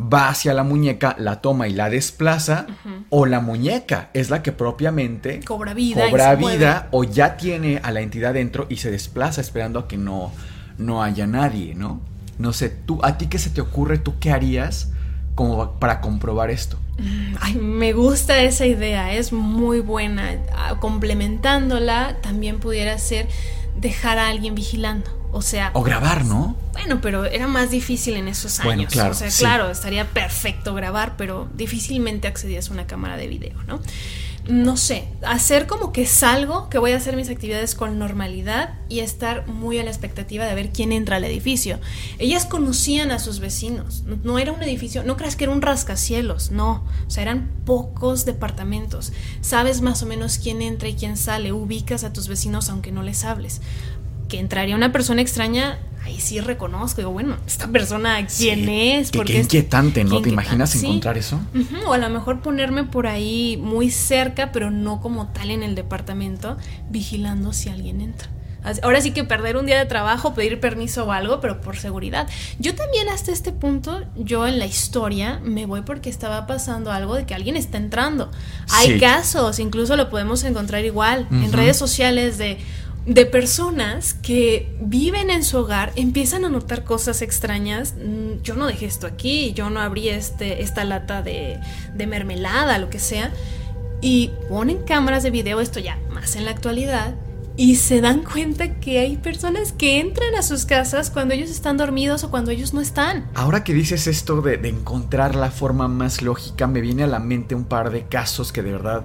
va hacia la muñeca, la toma y la desplaza, o la muñeca es la que propiamente Cobra vida cobra vida o ya tiene a la entidad dentro y se desplaza esperando a que no, no haya nadie, ¿no? No sé, tú, ¿a ti qué se te ocurre? ¿Tú qué harías como para comprobar esto? Ay, me gusta esa idea, es muy buena. Ah, Complementándola, también pudiera ser dejar a alguien vigilando. O sea, O grabar, ¿no? bueno, pero era más difícil en esos años. Bueno, claro, o sea, sí. claro, estaría perfecto grabar, pero difícilmente accedías a una cámara de video, ¿no? No sé, hacer como que salgo, que voy a hacer mis actividades con normalidad y estar muy a la expectativa de ver quién entra al edificio. Ellas conocían a sus vecinos, no, no era un edificio, no creas que era un rascacielos, no, o sea, eran pocos departamentos. Sabes más o menos quién entra y quién sale, ubicas a tus vecinos aunque no les hables que entraría una persona extraña, ahí sí reconozco, digo, bueno, esta persona, ¿quién Sí, es? Qué, ¿Por qué inquietante, ¿no? ¿Te imaginas? Sí. encontrar eso? O a lo mejor ponerme por ahí muy cerca, pero no como tal en el departamento, vigilando si alguien entra. Ahora sí que perder un día de trabajo, pedir permiso o algo, pero por seguridad. Yo también hasta este punto, yo en la historia me voy porque estaba pasando algo de que alguien está entrando. Hay Sí. casos, incluso lo podemos encontrar igual en redes sociales de de personas que viven en su hogar, empiezan a notar cosas extrañas. Mm, Yo no dejé esto aquí, yo no abrí este, esta lata de, de mermelada, lo que sea. Y ponen cámaras de video, esto ya más en la actualidad, y se dan cuenta que hay personas que entran a sus casas cuando ellos están dormidos o cuando ellos no están. Ahora que dices esto de, de encontrar la forma más lógica, me viene a la mente un par de casos que de verdad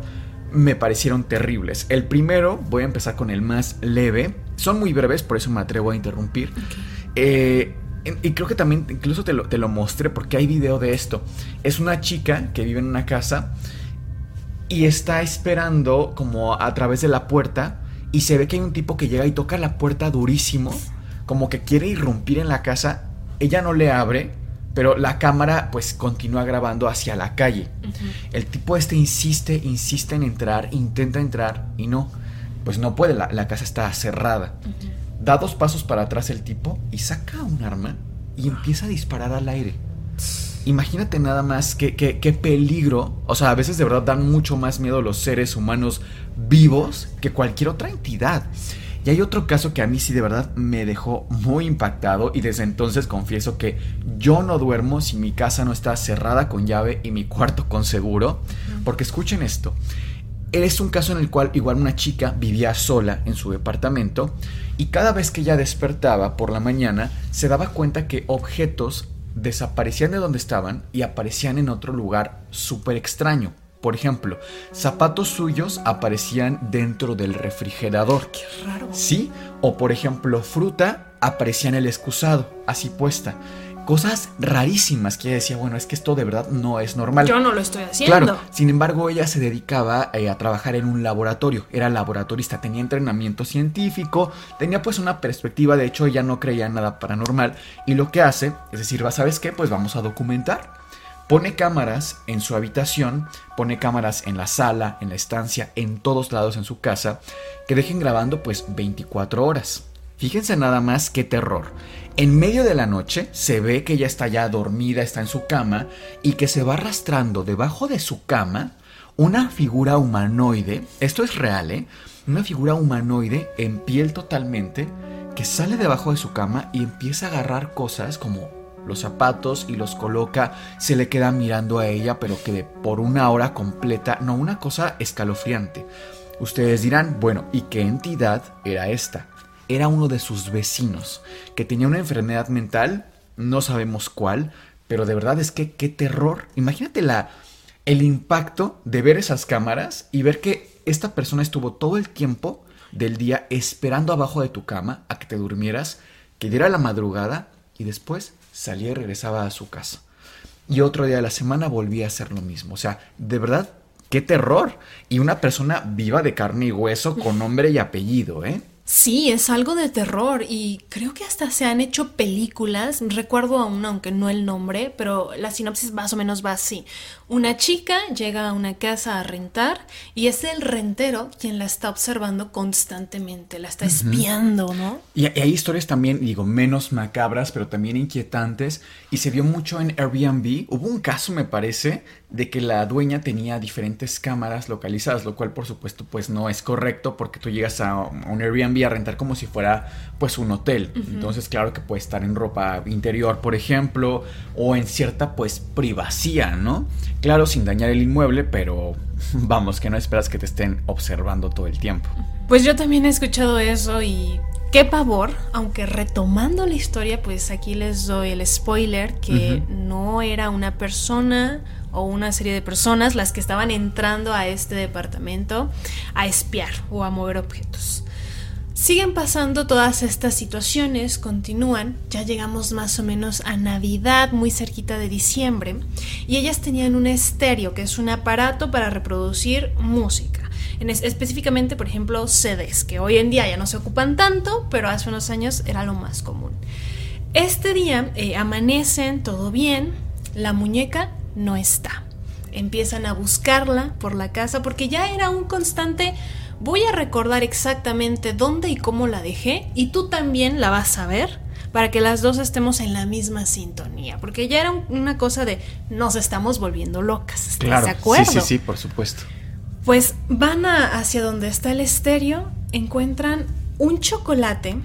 me parecieron terribles. El primero, voy a empezar con el más leve. Son muy breves, por eso me atrevo a interrumpir. Eh, y creo que también incluso te lo, te lo mostré porque hay video de esto. Es una chica que vive en una casa y está esperando como a través de la puerta y se ve que hay un tipo que llega y toca la puerta durísimo, como que quiere irrumpir en la casa. Ella no le abre, pero la cámara pues continúa grabando hacia la calle. El tipo este insiste, insiste en entrar, intenta entrar y no, pues no puede, la, la casa está cerrada. Da dos pasos para atrás el tipo y saca un arma y empieza a disparar al aire. Imagínate nada más qué, qué, qué peligro. O sea, a veces de verdad dan mucho más miedo los seres humanos vivos que cualquier otra entidad. Y hay otro caso que a mí sí de verdad me dejó muy impactado y desde entonces confieso que yo no duermo si mi casa no está cerrada con llave y mi cuarto con seguro. Porque escuchen esto. Es un caso en el cual igual una chica vivía sola en su departamento y cada vez que ella despertaba por la mañana se daba cuenta que objetos desaparecían de donde estaban y aparecían en otro lugar súper extraño. Por ejemplo, zapatos suyos aparecían dentro del refrigerador. Qué raro. Sí, o por ejemplo, fruta aparecía en el excusado, así puesta. cosas rarísimas que ella decía, bueno, es que esto de verdad no es normal. Yo no lo estoy haciendo. Claro, sin embargo, ella se dedicaba eh, a trabajar en un laboratorio, era laboratorista, tenía entrenamiento científico, tenía pues una perspectiva, de hecho ella no creía en nada paranormal y lo que hace es decir, ¿sabes qué? Pues vamos a documentar. Pone cámaras en su habitación, pone cámaras en la sala, en la estancia, en todos lados en su casa, que dejen grabando pues 24 horas. Fíjense nada más qué terror. En medio de la noche se ve que ella está ya dormida, está en su cama y que se va arrastrando debajo de su cama una figura humanoide. Esto es real, ¿eh? Una figura humanoide en piel totalmente que sale debajo de su cama y empieza a agarrar cosas como los zapatos y los coloca, se le queda mirando a ella, pero que de por una hora completa, no, una cosa escalofriante. Ustedes dirán, bueno, ¿y qué entidad era esta? era uno de sus vecinos, que tenía una enfermedad mental, no sabemos cuál, pero de verdad es que qué terror. Imagínate la, el impacto de ver esas cámaras y ver que esta persona estuvo todo el tiempo del día esperando abajo de tu cama a que te durmieras, que diera la madrugada y después salía y regresaba a su casa. Y otro día de la semana volvía a hacer lo mismo. O sea, de verdad, qué terror. Y una persona viva de carne y hueso con nombre y apellido, ¿eh? Sí, es algo de terror y creo que hasta se han hecho películas, recuerdo aún aunque no el nombre, pero la sinopsis más o menos va así. Una chica llega a una casa a rentar y es el rentero quien la está observando constantemente, la está espiando, ¿no? Y hay historias también, digo, menos macabras, pero también inquietantes y se vio mucho en Airbnb. Hubo un caso, me parece, de que la dueña tenía diferentes cámaras localizadas, lo cual por supuesto pues no es correcto porque tú llegas a un Airbnb a rentar como si fuera pues un hotel. Entonces claro que puede estar en ropa interior, por ejemplo, o en cierta pues privacidad, ¿no? Claro, sin dañar el inmueble, pero vamos, que no esperas que te estén observando todo el tiempo. Pues yo también he escuchado eso y qué pavor, aunque retomando la historia, pues aquí les doy el spoiler que no era una persona o una serie de personas las que estaban entrando a este departamento a espiar o a mover objetos. Siguen pasando todas estas situaciones, continúan, ya llegamos más o menos a Navidad, muy cerquita de diciembre, y ellas tenían un estéreo, que es un aparato para reproducir música. En específicamente, por ejemplo, CDs, que hoy en día ya no se ocupan tanto, pero hace unos años era lo más común. Este día eh, amanecen, todo bien, la muñeca no está. Empiezan a buscarla por la casa porque ya era un constante voy a recordar exactamente dónde y cómo la dejé y tú también la vas a ver para que las dos estemos en la misma sintonía, porque ya era una cosa de nos estamos volviendo locas, ¿estás de acuerdo? Sí, sí, sí, por supuesto. Pues van hacia donde está el estéreo, encuentran un chocolate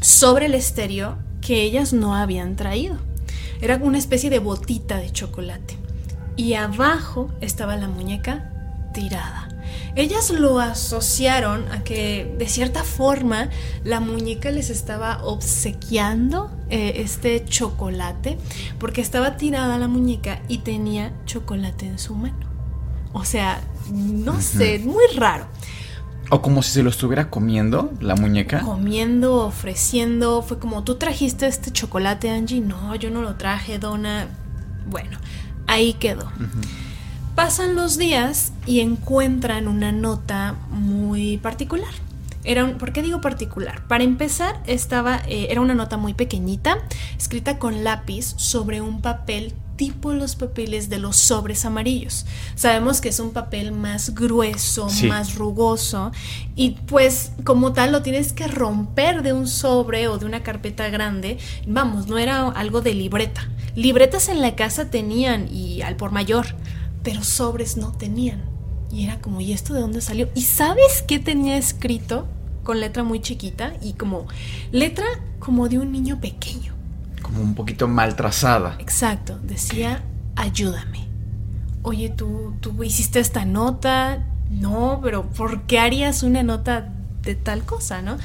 sobre el estéreo que ellas no habían traído. Era una especie de botita de chocolate. Y abajo estaba la muñeca tirada. Ellas lo asociaron a que de cierta forma la muñeca les estaba obsequiando eh, este chocolate porque estaba tirada la muñeca y tenía chocolate en su mano. O sea, no sé, muy raro. O como si se lo estuviera comiendo la muñeca. Comiendo, ofreciendo. Fue como, ¿tú trajiste este chocolate, Angie? No, yo no lo traje, Donna. Bueno, ahí quedó. Pasan los días y encuentran una nota muy particular. Era ¿Por qué digo particular? Para empezar, estaba, eh, era una nota muy pequeñita, escrita con lápiz sobre un papel tipo los papeles de los sobres amarillos. Sabemos que es un papel más grueso, más rugoso y pues como tal lo tienes que romper de un sobre o de una carpeta grande. Vamos, no era algo de libreta. Libretas en la casa tenían y al por mayor, pero sobres no tenían. Y era como, ¿y esto de dónde salió? ¿Y sabes qué tenía escrito? Con letra muy chiquita y como letra como de un niño pequeño. Como un poquito mal trazada. Exacto, decía, ayúdame. Oye, ¿tú, tú hiciste esta nota. No, pero ¿por qué harías una nota de tal cosa, no?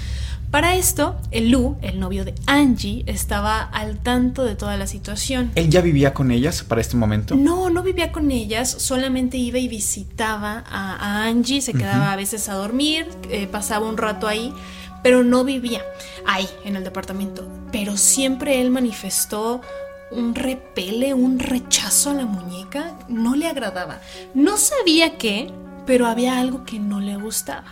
Para esto, el Lu, el novio de Angie, estaba al tanto de toda la situación. ¿Él ya vivía con ellas para este momento? No, no vivía con ellas, solamente iba y visitaba a, Angie, se quedaba a veces a dormir, eh, pasaba un rato ahí, pero no vivía ahí, en el departamento. Pero siempre él manifestó un repele, un rechazo a la muñeca, no le agradaba. No sabía qué, pero había algo que no le gustaba.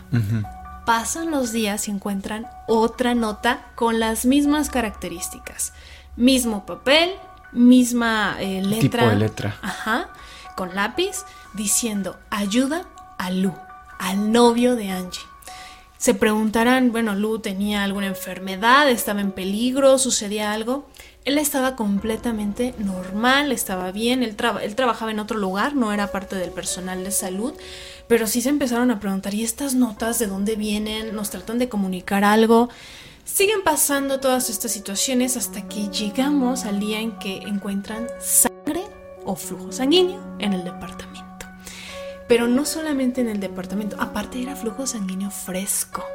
Pasan los días y encuentran otra nota con las mismas características. Mismo papel, misma eh, letra. Tipo de letra. Ajá, con lápiz, diciendo ayuda a Lu, al novio de Angie. Se preguntarán, bueno, Lu tenía alguna enfermedad, estaba en peligro, sucedía algo. Él estaba completamente normal, estaba bien, él, él, trabajaba en otro lugar, no era parte del personal de salud, pero sí se empezaron a preguntar, ¿y estas notas de dónde vienen? ¿Nos tratan de comunicar algo? Siguen pasando todas estas situaciones hasta que llegamos al día en que encuentran sangre o flujo sanguíneo en el departamento. Pero no solamente en el departamento, aparte era flujo sanguíneo fresco.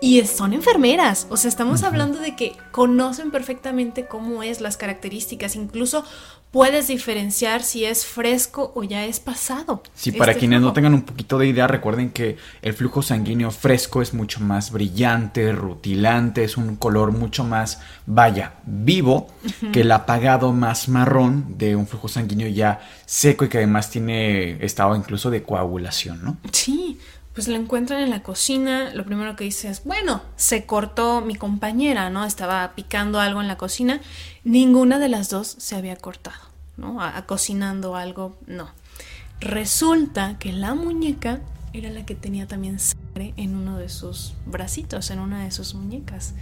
Y son enfermeras, o sea, estamos hablando de que conocen perfectamente cómo es las características, incluso puedes diferenciar si es fresco o ya es pasado. Sí, para este quienes no tengan un poquito de idea, recuerden que el flujo sanguíneo fresco es mucho más brillante, rutilante, es un color mucho más, vaya, vivo que el apagado más marrón de un flujo sanguíneo ya seco y que además tiene estado incluso de coagulación, ¿no? Sí, pues la encuentran en la cocina, lo primero que dice es, bueno, se cortó mi compañera, ¿no? Estaba picando algo en la cocina, ninguna de las dos se había cortado, ¿no? A, cocinando algo, no. Resulta que la muñeca era la que tenía también sangre en uno de sus bracitos, en una de sus muñecas.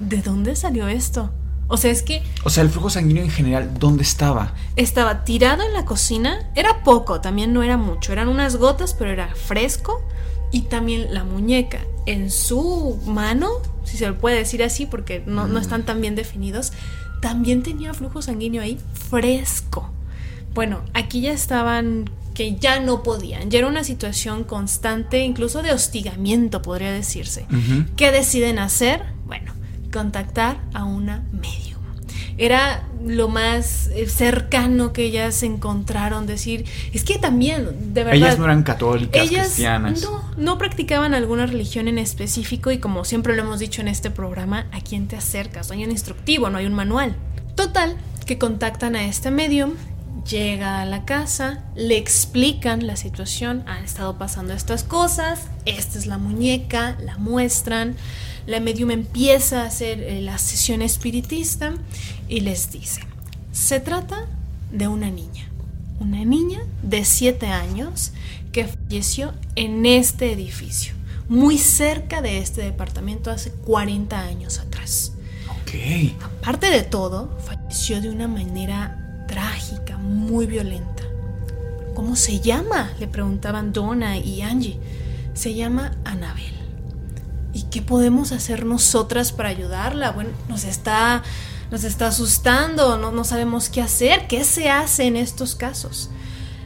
¿De dónde salió esto? O sea, es que... O sea, el flujo sanguíneo en general, ¿dónde estaba? Estaba tirado en la cocina. Era poco, también no era mucho. Eran unas gotas, pero era fresco. Y también la muñeca en su mano, si se lo puede decir así, porque no, no están tan bien definidos, también tenía flujo sanguíneo ahí fresco. Bueno, aquí ya estaban que ya no podían. Ya era una situación constante, incluso de hostigamiento, podría decirse. ¿Qué deciden hacer? Bueno, contactar a una medium. Era lo más eh, cercano que ellas encontraron, decir, es que también, de verdad... Ellas no eran católicas, ellas cristianas. No, no practicaban alguna religión en específico y como siempre lo hemos dicho en este programa, ¿a quién te acercas? No hay un instructivo, no hay un manual. Total, que contactan a este medium, llega a la casa, le explican la situación, han estado pasando estas cosas, esta es la muñeca, la muestran, la medium empieza a hacer eh, la sesión espiritista y les dice, se trata de una niña, una niña de 7 años que falleció en este edificio, muy cerca de este departamento hace 40 años atrás. Ok. Aparte de todo, falleció de una manera trágica, muy violenta. ¿Cómo se llama? Le preguntaban Donna y Angie. Se llama Anabel. ¿Y qué podemos hacer nosotras para ayudarla? Bueno, nos está, nos está asustando, no, no sabemos qué hacer, qué se hace en estos casos.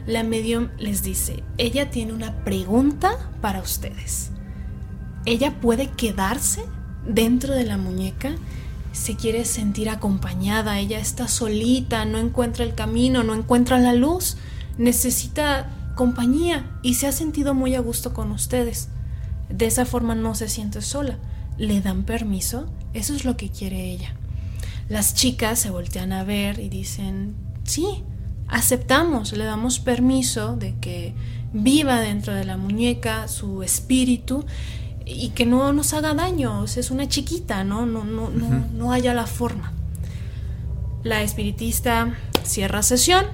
La medium les dice, ella tiene una pregunta para ustedes. Ella puede quedarse dentro de la muñeca se quiere sentir acompañada, ella está solita, no encuentra el camino, no encuentra la luz, necesita compañía y se ha sentido muy a gusto con ustedes. De esa forma no se siente sola. Le dan permiso, eso es lo que quiere ella. Las chicas se voltean a ver y dicen, sí, aceptamos, le damos permiso de que viva dentro de la muñeca su espíritu y que no nos haga daño, es una chiquita, ¿no? No, no, no, no haya la forma. La espiritista cierra sesión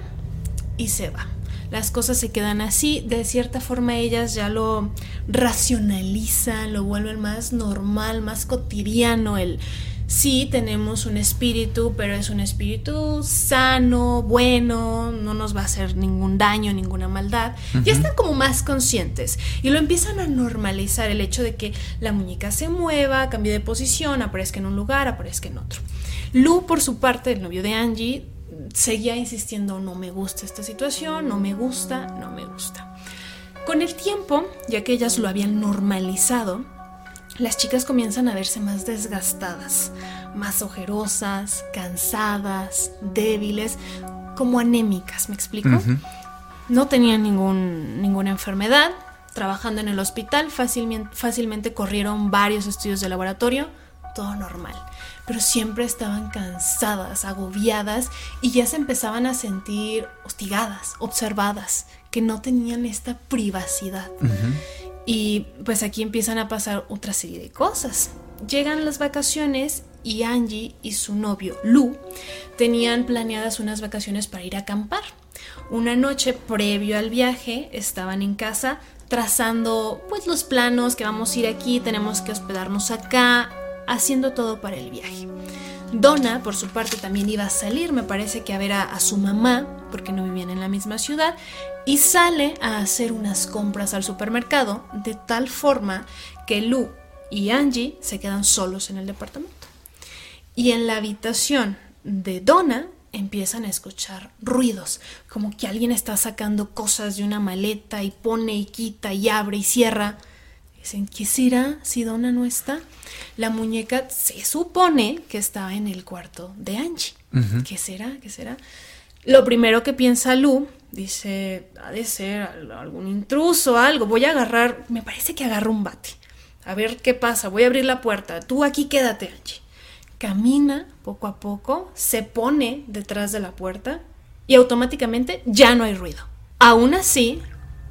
y se va las cosas se quedan así, de cierta forma ellas ya lo racionalizan, lo vuelven más normal, más cotidiano, el sí tenemos un espíritu, pero es un espíritu sano, bueno, no nos va a hacer ningún daño, ninguna maldad. Ya están como más conscientes y lo empiezan a normalizar el hecho de que la muñeca se mueva, cambie de posición, aparezca en un lugar, aparezca en otro. Lu, por su parte, el novio de Angie, seguía insistiendo, no me gusta esta situación, no me gusta, no me gusta. Con el tiempo, ya que ellas lo habían normalizado, las chicas comienzan a verse más desgastadas, más ojerosas, cansadas, débiles, como anémicas, ¿me explico? No tenían ningún, ninguna enfermedad, trabajando en el hospital, fácilmente, fácilmente corrieron varios estudios de laboratorio, todo normal. Pero siempre estaban cansadas, agobiadas y ya se empezaban a sentir hostigadas, observadas, que no tenían esta privacidad. Y pues aquí empiezan a pasar otra serie de cosas. Llegan las vacaciones y Angie y su novio Lu tenían planeadas unas vacaciones para ir a acampar. Una noche previo al viaje estaban en casa trazando pues los planos que vamos a ir aquí, tenemos que hospedarnos acá, haciendo todo para el viaje. Donna, por su parte, también iba a salir, me parece que a ver a, su mamá, porque no vivían en la misma ciudad, y sale a hacer unas compras al supermercado, de tal forma que Lu y Angie se quedan solos en el departamento. Y en la habitación de Donna empiezan a escuchar ruidos, como que alguien está sacando cosas de una maleta y pone y quita y abre y cierra. Dicen, ¿qué será si Donna no está? La muñeca se supone que estaba en el cuarto de Angie. ¿Qué será? ¿Qué será? Lo primero que piensa Lu, dice, ha de ser algún intruso, algo. Voy a agarrar, me parece que agarro un bate. A ver qué pasa, voy a abrir la puerta. Tú aquí quédate, Angie camina poco a poco, se pone detrás de la puerta y automáticamente ya no hay ruido. Aún así,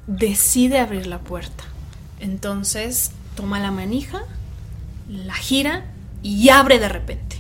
decide abrir la puerta. Entonces toma la manija, la gira y abre de repente.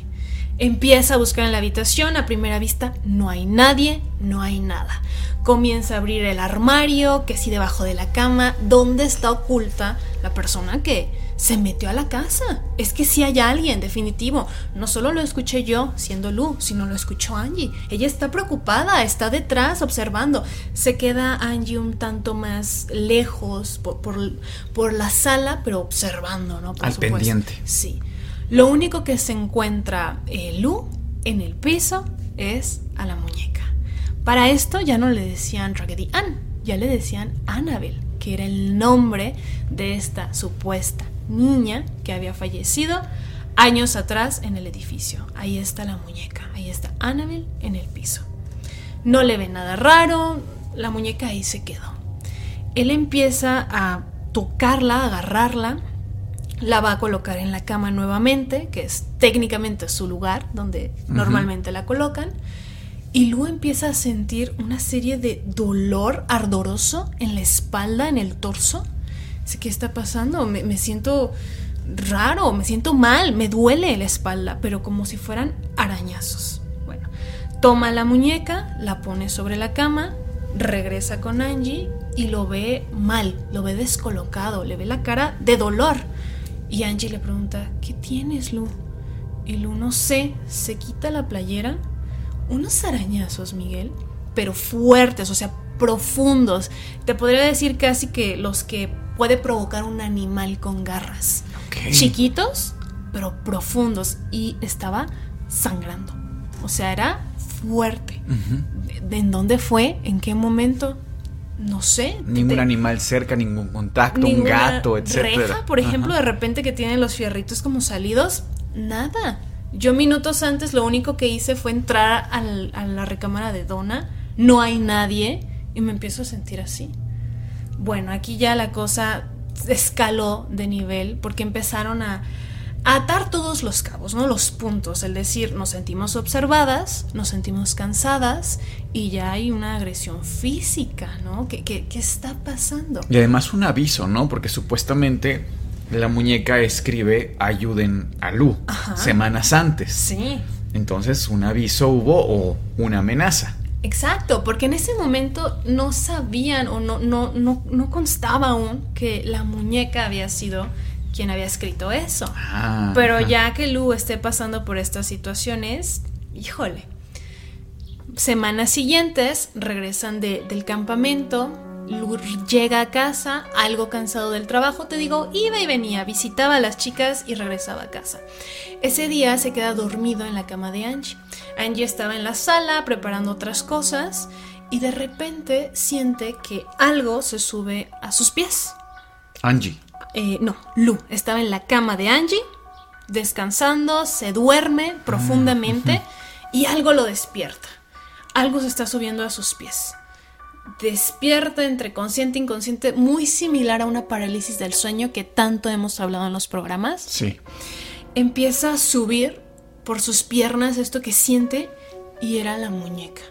Empieza a buscar en la habitación, a primera vista no hay nadie, no hay nada. Comienza a abrir el armario, que si debajo de la cama, ¿dónde está oculta la persona que, se metió a la casa. Es que si hay alguien, definitivo. No solo lo escuché yo, siendo Lu, sino lo escuchó Angie. Ella está preocupada, está detrás observando. Se queda Angie un tanto más lejos por, por, la sala, pero observando, ¿no? Al pendiente. Sí. Lo único que se encuentra eh, Lu en el piso es a la muñeca. Para esto ya no le decían Raggedy Ann, ya le decían Annabel, que era el nombre de esta supuesta niña que había fallecido años atrás en el edificio. Ahí está la muñeca, ahí está Annabel en el piso. No le ve nada raro, la muñeca ahí se quedó. Él empieza a tocarla, a agarrarla, la va a colocar en la cama nuevamente, que es técnicamente su lugar donde normalmente la colocan, y luego empieza a sentir una serie de dolor ardoroso en la espalda, en el torso, ¿qué está pasando? Me, siento raro, me siento mal, me duele la espalda, pero como si fueran arañazos. Bueno, toma la muñeca, la pone sobre la cama, regresa con Angie y lo ve mal, lo ve descolocado, le ve la cara de dolor. Y Angie le pregunta, ¿qué tienes, Lu? Y Lu no sé, se quita la playera, unos arañazos, Miguel, pero fuertes, o sea, profundos. Te podría decir casi que los que puede provocar un animal con garras. Chiquitos, pero profundos. Y estaba sangrando. O sea, era fuerte. ¿De, ¿En dónde fue? ¿En qué momento? No sé. Ningún animal cerca, ningún contacto, un gato, etc. Reja, por ejemplo, de repente que tienen los fierritos como salidos. Nada. Yo minutos antes lo único que hice fue entrar a la recámara de Donna. No hay nadie. Y me empiezo a sentir así. Bueno, aquí ya la cosa escaló de nivel porque empezaron a, atar todos los cabos, ¿no? Los puntos, el decir, nos sentimos observadas, nos sentimos cansadas y ya hay una agresión física, ¿no? ¿Qué, qué, qué está pasando? Y además un aviso, ¿no? Porque supuestamente la muñeca escribe ayuden a Lu semanas antes. Sí. Entonces un aviso hubo o una amenaza. Exacto, porque en ese momento no sabían o no, no, no, no constaba aún que la muñeca había sido quien había escrito eso. Ah, Pero ya que Lu esté pasando por estas situaciones, híjole. Semanas siguientes regresan del campamento, Lu llega a casa, algo cansado del trabajo, te digo, iba y venía, visitaba a las chicas y regresaba a casa. Ese día se queda dormido en la cama de Angie. Angie estaba en la sala preparando otras cosas y de repente siente que algo se sube a sus pies. Angie. Eh, no, Lu estaba en la cama de Angie, descansando, se duerme profundamente ah, y algo lo despierta. Algo se está subiendo a sus pies despierta entre consciente e inconsciente, muy similar a una parálisis del sueño que tanto hemos hablado en los programas. Sí. empieza a subir por sus piernas esto que siente y era la muñeca.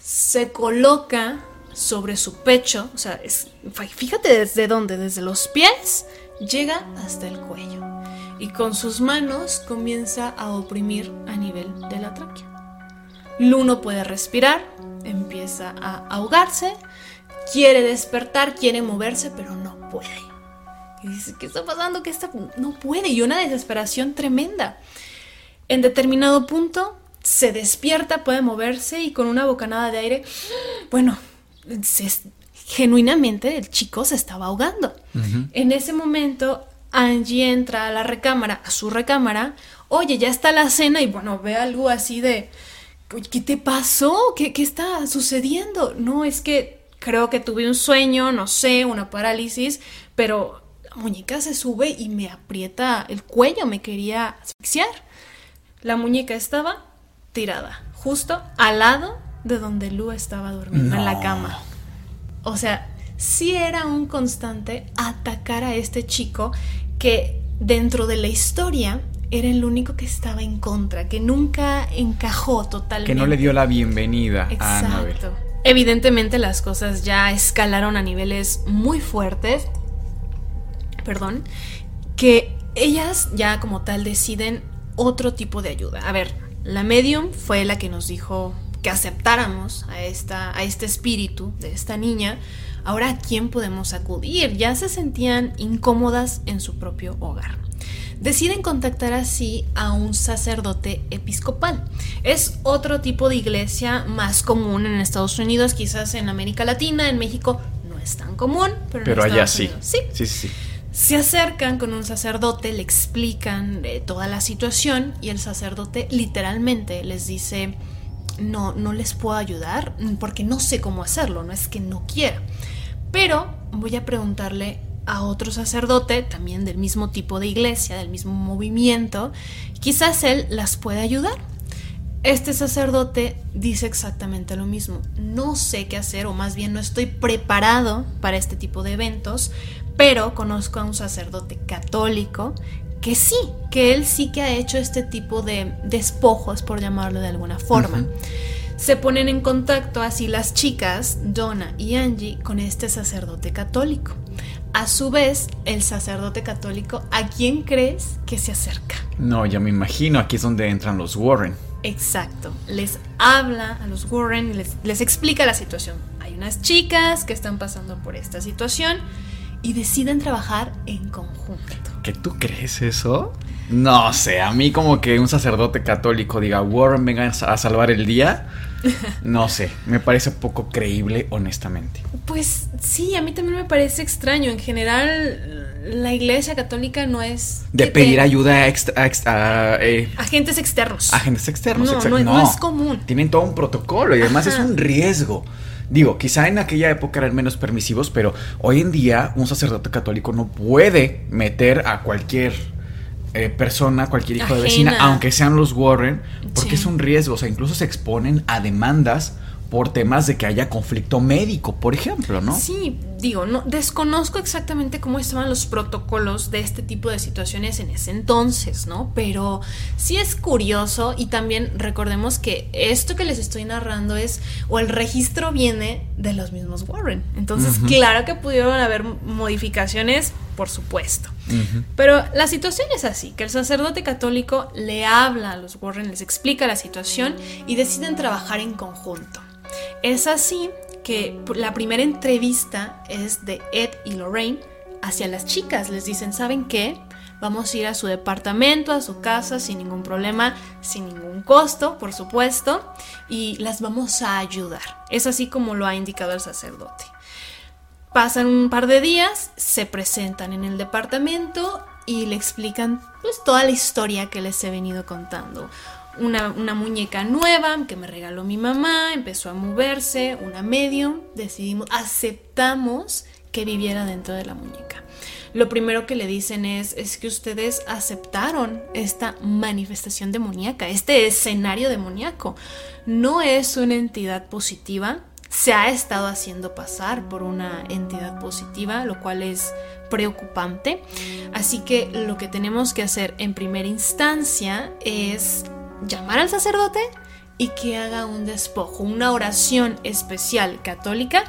Se coloca sobre su pecho, o sea, fíjate desde dónde, desde los pies, llega hasta el cuello y con sus manos comienza a oprimir a nivel de la tráquea. Luno puede respirar, empieza a ahogarse, quiere despertar, quiere moverse, pero no puede. Y dice, ¿qué está pasando? ¿Qué está? No puede. Y una desesperación tremenda. En determinado punto se despierta, puede moverse y con una bocanada de aire, bueno, genuinamente el chico se estaba ahogando. En ese momento Angie entra a la recámara, a su recámara, oye, ya está la cena y bueno, ve algo así de, ¿qué te pasó? ¿Qué, ¿Qué está sucediendo? No, es que creo que tuve un sueño, no sé, una parálisis, pero la muñeca se sube y me aprieta el cuello, me quería asfixiar. La muñeca estaba tirada, justo al lado de donde Lu estaba durmiendo en la cama. O sea, sí era un constante atacar a este chico que dentro de la historia era el único que estaba en contra, que nunca encajó totalmente. Que no le dio la bienvenida a Annabelle. Evidentemente las cosas ya escalaron a niveles muy fuertes, perdón, que ellas ya como tal deciden otro tipo de ayuda. A ver, la medium fue la que nos dijo que aceptáramos a, esta, a este espíritu de esta niña. Ahora, ¿a quién podemos acudir? Ya se sentían incómodas en su propio hogar. Deciden contactar así a un sacerdote episcopal. Es otro tipo de iglesia más común en Estados Unidos, quizás en América Latina, en México no es tan común, pero, pero allá sí. sí. Sí, sí. Se acercan con un sacerdote, le explican eh, toda la situación y el sacerdote literalmente les dice, no, no les puedo ayudar porque no sé cómo hacerlo, no es que no quiera. Pero voy a preguntarle a otro sacerdote, también del mismo tipo de iglesia, del mismo movimiento, quizás él las pueda ayudar. Este sacerdote dice exactamente lo mismo. No sé qué hacer, o más bien no estoy preparado para este tipo de eventos, pero conozco a un sacerdote católico que sí, que él sí que ha hecho este tipo de despojos, por llamarlo de alguna forma. Se ponen en contacto así las chicas, Donna y Angie, con este sacerdote católico. A su vez, el sacerdote católico, ¿a quién crees que se acerca? No, ya me imagino, aquí es donde entran los Warren. Exacto, les habla a los Warren les explica la situación. Hay unas chicas que están pasando por esta situación y deciden trabajar en conjunto. ¿Qué tú crees eso? No sé, a mí como que un sacerdote católico diga, Warren, venga a salvar el día. No sé, me parece poco creíble, honestamente. Pues sí, a mí también me parece extraño. En general, la iglesia católica no es... De pedir ayuda a, a, eh, agentes externos. Agentes externos, no, no, no, es común. Tienen todo un protocolo y además es un riesgo. Digo, quizá en aquella época eran menos permisivos, pero hoy en día un sacerdote católico no puede meter a cualquier eh, persona, cualquier hijo de vecina, aunque sean los Warren, porque es un riesgo. O sea, incluso se exponen a demandas por temas de que haya conflicto médico, por ejemplo, ¿no? Sí, digo, no desconozco exactamente cómo estaban los protocolos de este tipo de situaciones en ese entonces, ¿no? Pero sí es curioso y también recordemos que esto que les estoy narrando es o el registro viene de los mismos Warren. Entonces, claro que pudieron haber modificaciones, por supuesto. Pero la situación es así, que el sacerdote católico le habla a los Warren, les explica la situación y deciden trabajar en conjunto. Es así que la primera entrevista es de Ed y Lorraine hacia las chicas. Les dicen, ¿saben qué? Vamos a ir a su departamento, a su casa, sin ningún problema, sin ningún costo, por supuesto, y las vamos a ayudar. Es así como lo ha indicado el sacerdote. Pasan un par de días, se presentan en el departamento y le explican pues toda la historia que les he venido contando una, muñeca nueva que me regaló mi mamá, empezó a moverse, una medium, decidimos, aceptamos que viviera dentro de la muñeca. Lo primero que le dicen es, es que ustedes aceptaron esta manifestación demoníaca, este escenario demoníaco. No es una entidad positiva, se ha estado haciendo pasar por una entidad positiva, lo cual es preocupante. Así que lo que tenemos que hacer en primera instancia es llamar al sacerdote y que haga un despojo, una oración especial católica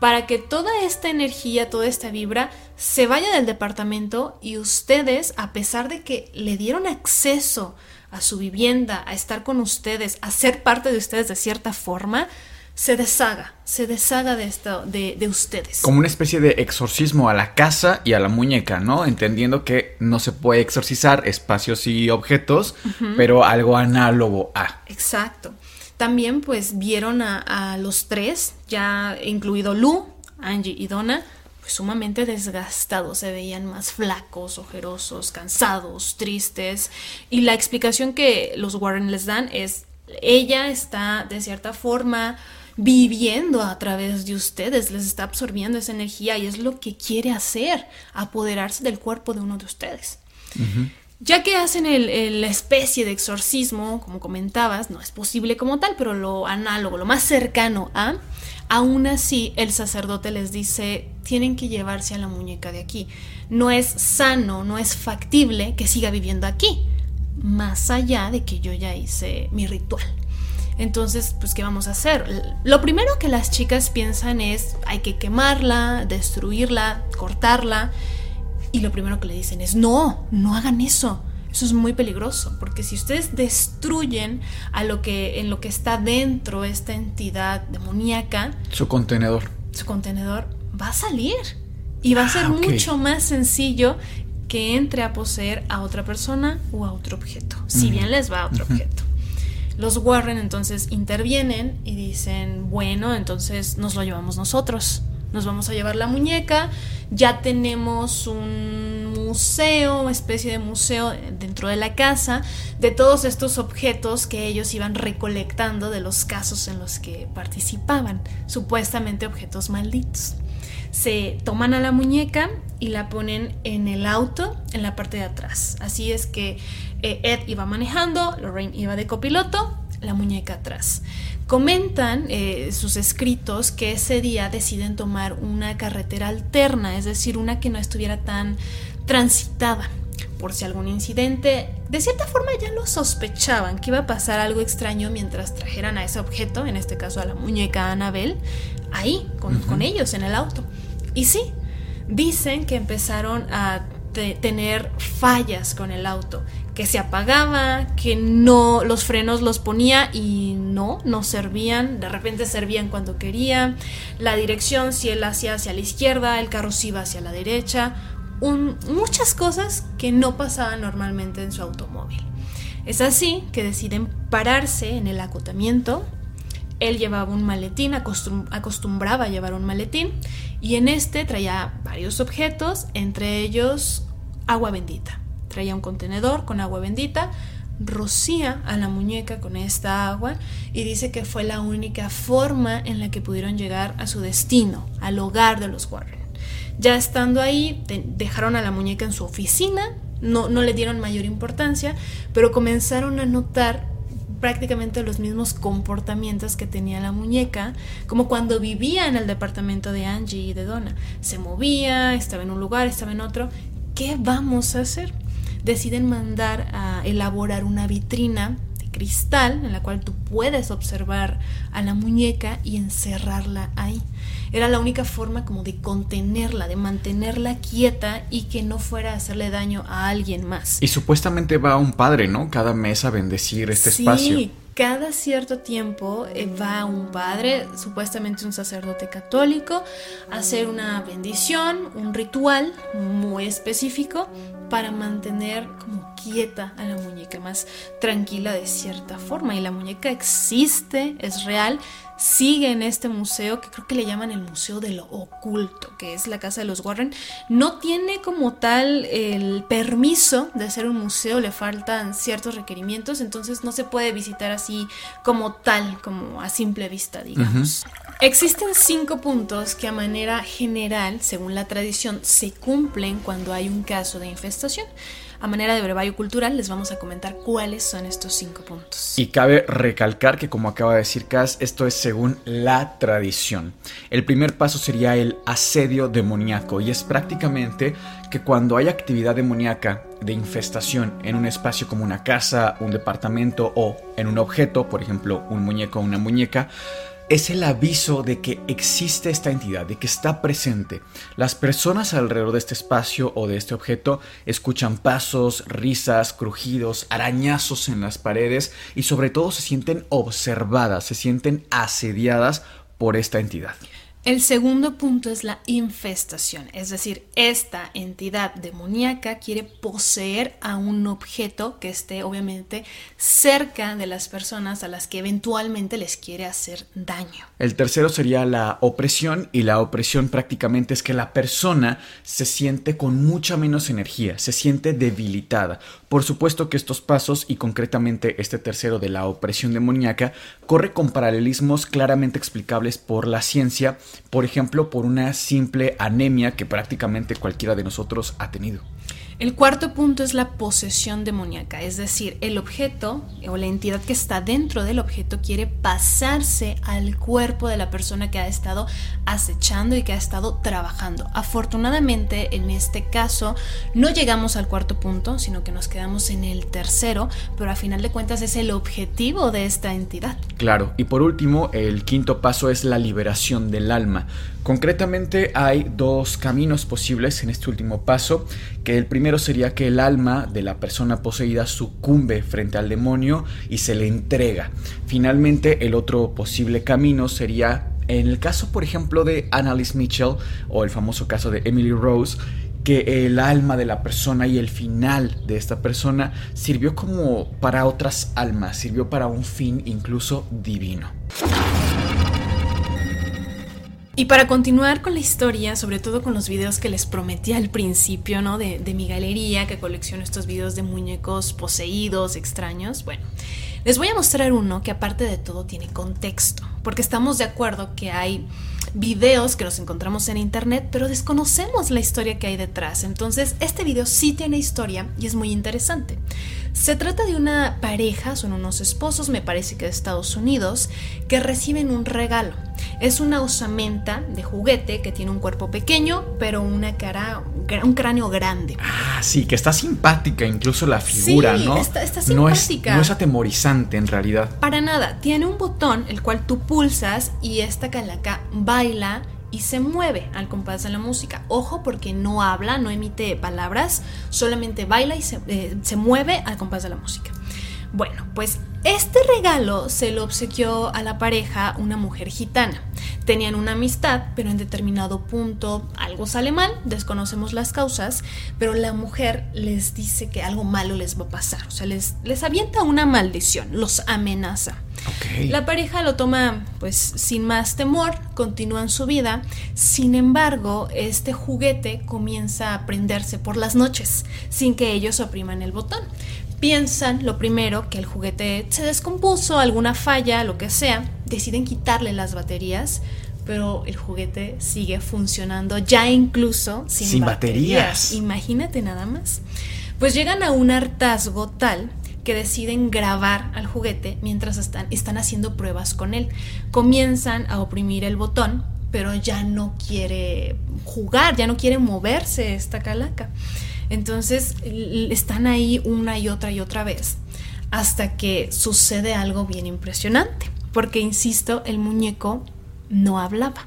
para que toda esta energía, toda esta vibra se vaya del departamento y ustedes, a pesar de que le dieron acceso a su vivienda, a estar con ustedes, a ser parte de ustedes de cierta forma, se deshaga, se deshaga de esto, de, ustedes. Como una especie de exorcismo a la casa y a la muñeca, ¿no? Entendiendo que no se puede exorcizar espacios y objetos, pero algo análogo a. Exacto. También pues vieron a, a los tres, ya incluido Lu, Angie y Donna, pues sumamente desgastados, se veían más flacos, ojerosos, cansados, tristes. Y la explicación que los Warren les dan es, ella está de cierta forma viviendo a través de ustedes, les está absorbiendo esa energía y es lo que quiere hacer, apoderarse del cuerpo de uno de ustedes. Ya que hacen el, la especie de exorcismo, como comentabas, no es posible como tal, pero lo análogo, lo más cercano a, aún así el sacerdote les dice, tienen que llevarse a la muñeca de aquí. No es sano, no es factible que siga viviendo aquí, más allá de que yo ya hice mi ritual. Entonces, pues, ¿qué vamos a hacer? Lo primero que las chicas piensan es, hay que quemarla, destruirla, cortarla. Y lo primero que le dicen es, no, no hagan eso. Eso es muy peligroso, porque si ustedes destruyen a lo que en lo que está dentro esta entidad demoníaca, su contenedor, su contenedor va a salir y va a ser ah, mucho más sencillo que entre a poseer a otra persona o a otro objeto, si bien les va a otro objeto. Los Warren entonces intervienen y dicen, bueno, entonces nos lo llevamos nosotros. Nos vamos a llevar la muñeca, ya tenemos un museo, una especie de museo dentro de la casa, de todos estos objetos que ellos iban recolectando de los casos en los que participaban, supuestamente objetos malditos. Se toman a la muñeca y la ponen en el auto en la parte de atrás. Así es que eh, Ed iba manejando, Lorraine iba de copiloto, la muñeca atrás. Comentan eh, sus escritos que ese día deciden tomar una carretera alterna, es decir, una que no estuviera tan transitada por si algún incidente, de cierta forma ya lo sospechaban que iba a pasar algo extraño mientras trajeran a ese objeto, en este caso a la muñeca Annabel, ahí, con, con ellos en el auto. Y sí, dicen que empezaron a tener fallas con el auto, que se apagaba, que no los frenos los ponía y no, no servían, de repente servían cuando quería, la dirección si él hacía hacia la izquierda, el carro sí iba hacia la derecha, muchas cosas que no pasaban normalmente en su automóvil. Es así que deciden pararse en el acotamiento. Él llevaba un maletín, acostumbraba a llevar un maletín, y en este traía varios objetos, entre ellos agua bendita. Traía un contenedor con agua bendita, rocía a la muñeca con esta agua y dice que fue la única forma en la que pudieron llegar a su destino, al hogar de los Warren. Ya estando ahí, dejaron a la muñeca en su oficina, no, no le dieron mayor importancia, pero comenzaron a notar prácticamente los mismos comportamientos que tenía la muñeca, como cuando vivía en el departamento de Angie y de Donna. Se movía, estaba en un lugar, estaba en otro. ¿Qué vamos a hacer? Deciden mandar a elaborar una vitrina de cristal en la cual tú puedes observar a la muñeca y encerrarla ahí. Era la única forma como de contenerla, de mantenerla quieta y que no fuera a hacerle daño a alguien más. Y supuestamente va un padre, ¿no? Cada mes a bendecir este espacio. Sí, cada cierto tiempo eh, va un padre, supuestamente un sacerdote católico, a hacer una bendición, un ritual muy específico para mantener como quieta a la muñeca, más tranquila de cierta forma. Y la muñeca existe, es real, sigue en este museo que creo que le llaman el Museo de lo Oculto, que es la casa de los Warren. No tiene como tal el permiso de ser un museo, le faltan ciertos requerimientos, entonces no se puede visitar así como tal, como a simple vista, digamos. Existen cinco puntos que a manera general, según la tradición, se cumplen cuando hay un caso de infestación. a manera de brevario cultural les vamos a comentar cuáles son estos cinco puntos. Y cabe recalcar que como acaba de decir Cass, esto es según la tradición. El primer paso sería el asedio demoníaco y es prácticamente que cuando hay actividad demoníaca de infestación en un espacio como una casa, un departamento o en un objeto, por ejemplo un muñeco o una muñeca, es el aviso de que existe esta entidad, de que está presente. Las personas alrededor de este espacio o de este objeto escuchan pasos, risas, crujidos, arañazos en las paredes y sobre todo se sienten observadas, se sienten asediadas por esta entidad. El segundo punto es la infestación, es decir, esta entidad demoníaca quiere poseer a un objeto que esté obviamente cerca de las personas a las que eventualmente les quiere hacer daño. El tercero sería la opresión y la opresión prácticamente es que la persona se siente con mucha menos energía, se siente debilitada. Por supuesto que estos pasos y concretamente este tercero de la opresión demoníaca corre con paralelismos claramente explicables por la ciencia por ejemplo, por una simple anemia que prácticamente cualquiera de nosotros ha tenido. El cuarto punto es la posesión demoníaca, es decir, el objeto o la entidad que está dentro del objeto quiere pasarse al cuerpo de la persona que ha estado acechando y que ha estado trabajando. Afortunadamente, en este caso, no llegamos al cuarto punto, sino que nos quedamos en el tercero, pero a final de cuentas es el objetivo de esta entidad. Claro, y por último, el quinto paso es la liberación del alma. Concretamente hay dos caminos posibles en este último paso, que el primero sería que el alma de la persona poseída sucumbe frente al demonio y se le entrega. Finalmente, el otro posible camino sería, en el caso por ejemplo de Annalise Mitchell o el famoso caso de Emily Rose, que el alma de la persona y el final de esta persona sirvió como para otras almas, sirvió para un fin incluso divino. Y para continuar con la historia, sobre todo con los videos que les prometí al principio, ¿no? De, de mi galería, que colecciono estos videos de muñecos poseídos, extraños, bueno, les voy a mostrar uno que aparte de todo tiene contexto, porque estamos de acuerdo que hay videos que nos encontramos en internet, pero desconocemos la historia que hay detrás. Entonces, este video sí tiene historia y es muy interesante. Se trata de una pareja, son unos esposos, me parece que de Estados Unidos, que reciben un regalo. Es una osamenta de juguete que tiene un cuerpo pequeño, pero una cara, un cráneo grande. Ah, sí, que está simpática, incluso la figura, Sí, ¿no? está- está No es, simpática. no es atemorizante en realidad. Para nada, tiene un botón el cual tú pulsas y esta calaca baila y se mueve al compás de la música. Ojo porque no habla, no emite palabras, solamente baila y se, eh, se mueve al compás de la música. Bueno, pues este regalo se lo obsequió a la pareja una mujer gitana. Tenían una amistad, pero en determinado punto algo sale mal, desconocemos las causas, pero la mujer les dice que algo malo les va a pasar, o sea, les, les avienta una maldición, los amenaza. La pareja lo toma pues sin más temor, continúan su vida, sin embargo este juguete comienza a prenderse por las noches sin que ellos opriman el botón. Piensan lo primero que el juguete se descompuso, alguna falla, lo que sea, deciden quitarle las baterías, pero el juguete sigue funcionando ya incluso sin, Sin baterías. Imagínate nada más. Pues llegan a un hartazgo tal que deciden grabar al juguete mientras están, están haciendo pruebas con él. Comienzan a oprimir el botón, pero ya no quiere jugar, ya no quiere moverse esta calaca. Entonces están ahí una y otra y otra vez hasta que sucede algo bien impresionante, porque, insisto, el muñeco no hablaba.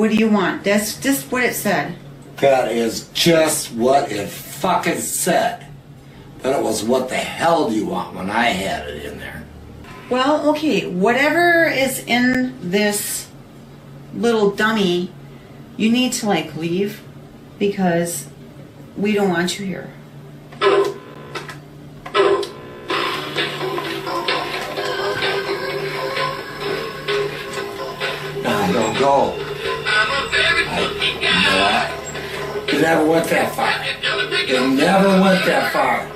What do you want? That's just what it said. That is just what it fucking said. But it was what the hell do you want when I had it in there. Well, okay, whatever is in this little dummy, you need to like leave because we don't want you here. Never went that far. It never went that far.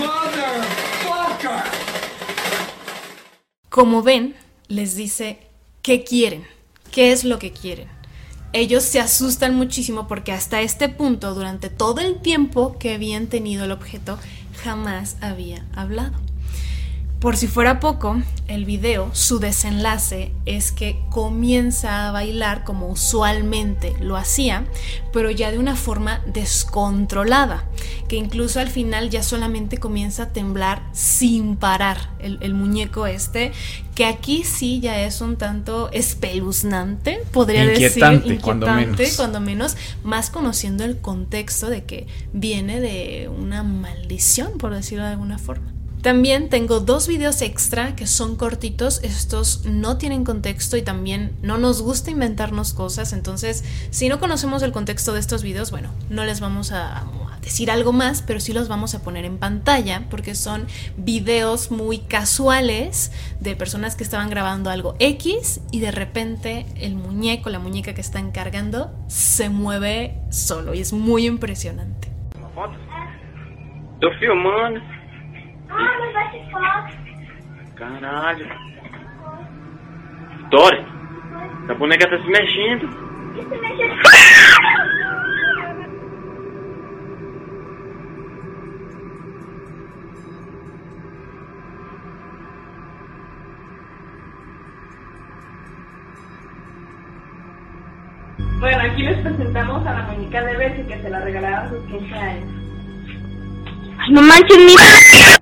Motherfucker! Como ven, les dice qué quieren, qué es lo que quieren. Ellos se asustan muchísimo porque hasta este punto, durante todo el tiempo que habían tenido el objeto, jamás había hablado. Por si fuera poco, el video, su desenlace es que comienza a bailar como usualmente lo hacía, pero ya de una forma descontrolada, que incluso al final ya solamente comienza a temblar sin parar el, el muñeco este, que aquí sí ya es un tanto espeluznante, podría Inquietante, decir, cuando menos. cuando menos, más conociendo el contexto de que viene de una maldición, por decirlo de alguna forma. También tengo dos videos extra que son cortitos, estos no tienen contexto y también no nos gusta inventarnos cosas, entonces si no conocemos el contexto de estos videos, bueno, no les vamos a, decir algo más, pero sí los vamos a poner en pantalla porque son videos muy casuales de personas que estaban grabando algo X y de repente el muñeco, la muñeca que están cargando, se mueve solo y es muy impresionante. Ah, mas vai te falar. Caralho. Dori, a boneca tá se mexendo. Isso mexe. Bueno, aquí les presentamos a la muñeca de Bessie que se la regalaron a sus 15 años. Ay, no manches, mira.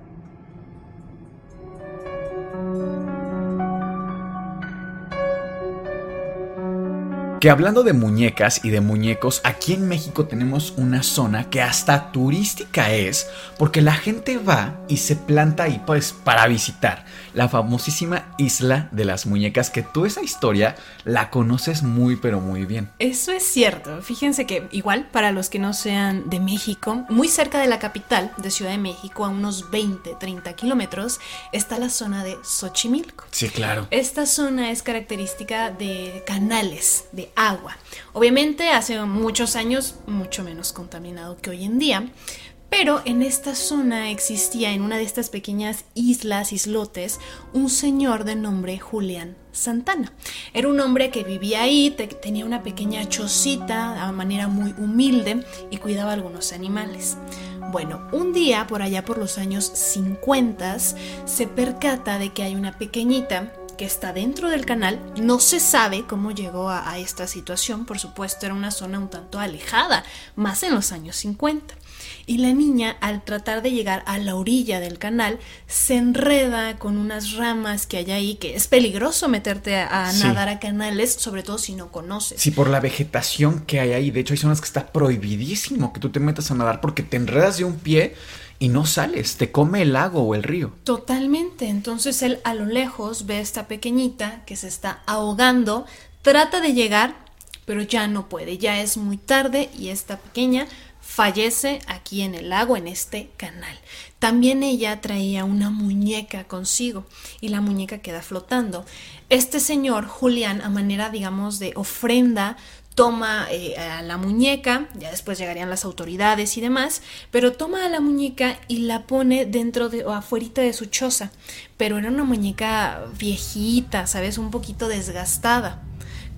Que hablando de muñecas y de muñecos, aquí en México tenemos una zona que hasta turística es, porque la gente va y se planta ahí pues para visitar la famosísima isla de las muñecas, que tú esa historia la conoces muy pero muy bien. Eso es cierto. Fíjense que igual para los que no sean de México, muy cerca de la capital de Ciudad de México, a unos 20, 30 kilómetros, está la zona de Xochimilco. Sí, claro. Esta zona es característica de canales de agua. Obviamente hace muchos años mucho menos contaminado que hoy en día, pero en esta zona existía en una de estas pequeñas islas, islotes, un señor de nombre Julián Santana. Era un hombre que vivía ahí, te- tenía una pequeña chocita a manera muy humilde y cuidaba algunos animales. Bueno, un día, por allá por los años 50, se percata de que hay una pequeñita que está dentro del canal. No se sabe cómo llegó a, a esta situación, por supuesto era una zona un tanto alejada, más en los años 50. Y la niña, al tratar de llegar a la orilla del canal, se enreda con unas ramas que hay ahí, que es peligroso meterte a, a Sí. nadar a canales, sobre todo si no conoces. Sí, por la vegetación que hay ahí. De hecho, hay zonas que está prohibidísimo que tú te metas a nadar porque te enredas de un pie y no sales. Te come el lago o el río. Totalmente. Entonces él a lo lejos ve a esta pequeñita que se está ahogando, trata de llegar, pero ya no puede. Ya es muy tarde y esta pequeña fallece aquí en el lago, en este canal. También ella traía una muñeca consigo y la muñeca queda flotando. Este señor, Julián, a manera, digamos, de ofrenda, toma eh, a la muñeca, ya después llegarían las autoridades y demás, pero toma a la muñeca y la pone dentro de o afuerita de su choza. Pero era una muñeca viejita, ¿sabes? Un poquito desgastada.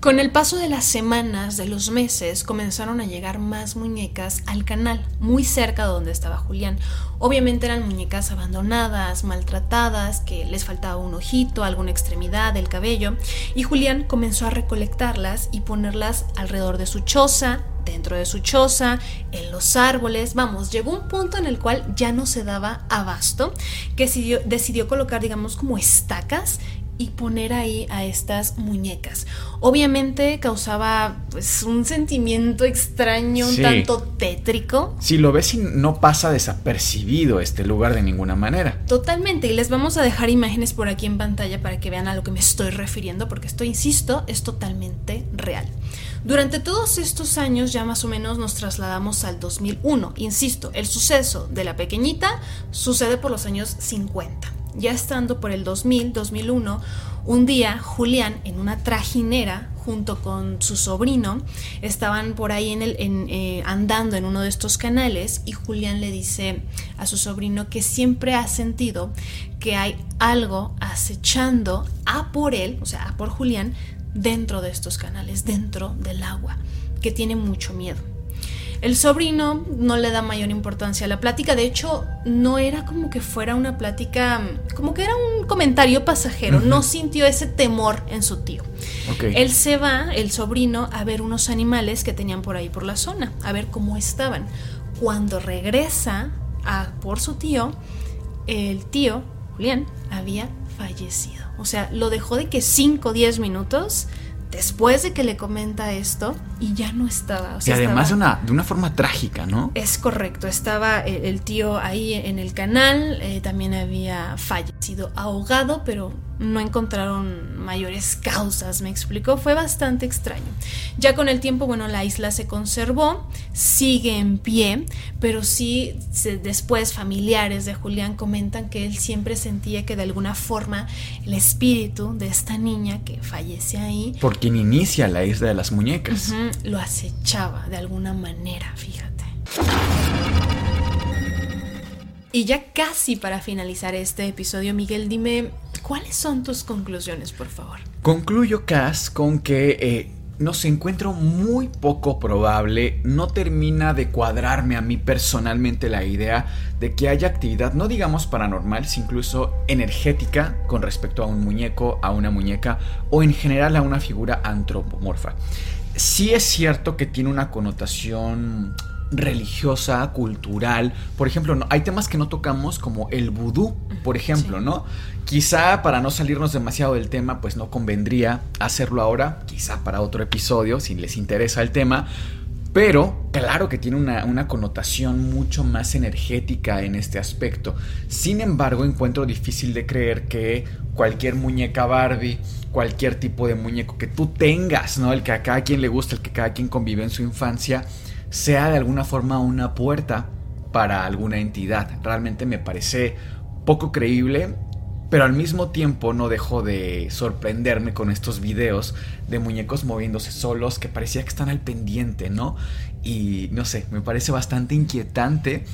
Con el paso de las semanas, de los meses, comenzaron a llegar más muñecas al canal, muy cerca de donde estaba Julián. Obviamente eran muñecas abandonadas, maltratadas, que les faltaba un ojito, alguna extremidad, el cabello, y Julián comenzó a recolectarlas y ponerlas alrededor de su choza, dentro de su choza, en los árboles. Vamos, llegó un punto en el cual ya no se daba abasto, que decidió, decidió colocar, digamos, como estacas y poner ahí a estas muñecas. Obviamente causaba pues un sentimiento extraño, un Sí. tanto tétrico. Si lo ves y no pasa desapercibido este lugar de ninguna manera. Totalmente, y les vamos a dejar imágenes por aquí en pantalla para que vean a lo que me estoy refiriendo, porque esto, insisto, es totalmente real. Durante todos estos años ya más o menos nos trasladamos al 2001. Insisto, el suceso de la pequeñita sucede por los años 50. Ya estando por el 2000, 2001, un día Julián en una trajinera junto con su sobrino estaban por ahí en el, en, eh, andando en uno de estos canales y Julián le dice a su sobrino que siempre ha sentido que hay algo acechando a por él, o sea, a por Julián, dentro de estos canales, dentro del agua, que tiene mucho miedo. El sobrino no le da mayor importancia a la plática, de hecho no era como que fuera una plática, como que era un comentario pasajero, no sintió ese temor en su tío. Ok. Él se va, el sobrino, a ver unos animales que tenían por ahí por la zona, a ver cómo estaban. Cuando regresa a por su tío, el tío, Julián, había fallecido. O sea, lo dejó de que 5 o 10 minutos después de que le comenta esto y ya no estaba. O y además de una, de una forma trágica, ¿no? es correcto, estaba el, el tío ahí en el canal, eh, también había fallecido ahogado, pero no encontraron mayores causas, me explicó, fue bastante extraño. Ya con el tiempo, bueno, la isla se conservó, sigue en pie, pero sí se- después familiares de Julián comentan que él siempre sentía que de alguna forma el espíritu de esta niña que fallece ahí Por quien inicia la isla de las muñecas. Lo acechaba de alguna manera, fíjate. Y ya casi para finalizar este episodio, Miguel, dime, ¿cuáles son tus conclusiones, por favor? Concluyo, Cass, con que eh, no se encuentro muy poco probable, no termina de cuadrarme a mí personalmente la idea de que haya actividad, no digamos paranormal, sino incluso energética con respecto a un muñeco, a una muñeca o en general a una figura antropomorfa. Sí es cierto que tiene una connotación religiosa, cultural. Por ejemplo, no, hay temas que no tocamos como el vudú, por ejemplo, Sí. ¿no? Quizá para no salirnos demasiado del tema, pues no convendría hacerlo ahora, quizá para otro episodio, si les interesa el tema. Pero claro que tiene una, una connotación mucho más energética en este aspecto. Sin embargo, encuentro difícil de creer que cualquier muñeca Barbie, cualquier tipo de muñeco que tú tengas, ¿no? El que a cada quien le gusta, el que cada quien convive en su infancia, sea de alguna forma una puerta para alguna entidad. Realmente me parece poco creíble, pero al mismo tiempo no dejo de sorprenderme con estos videos de muñecos moviéndose solos que parecía que están al pendiente, ¿no? Y no sé, me parece bastante inquietante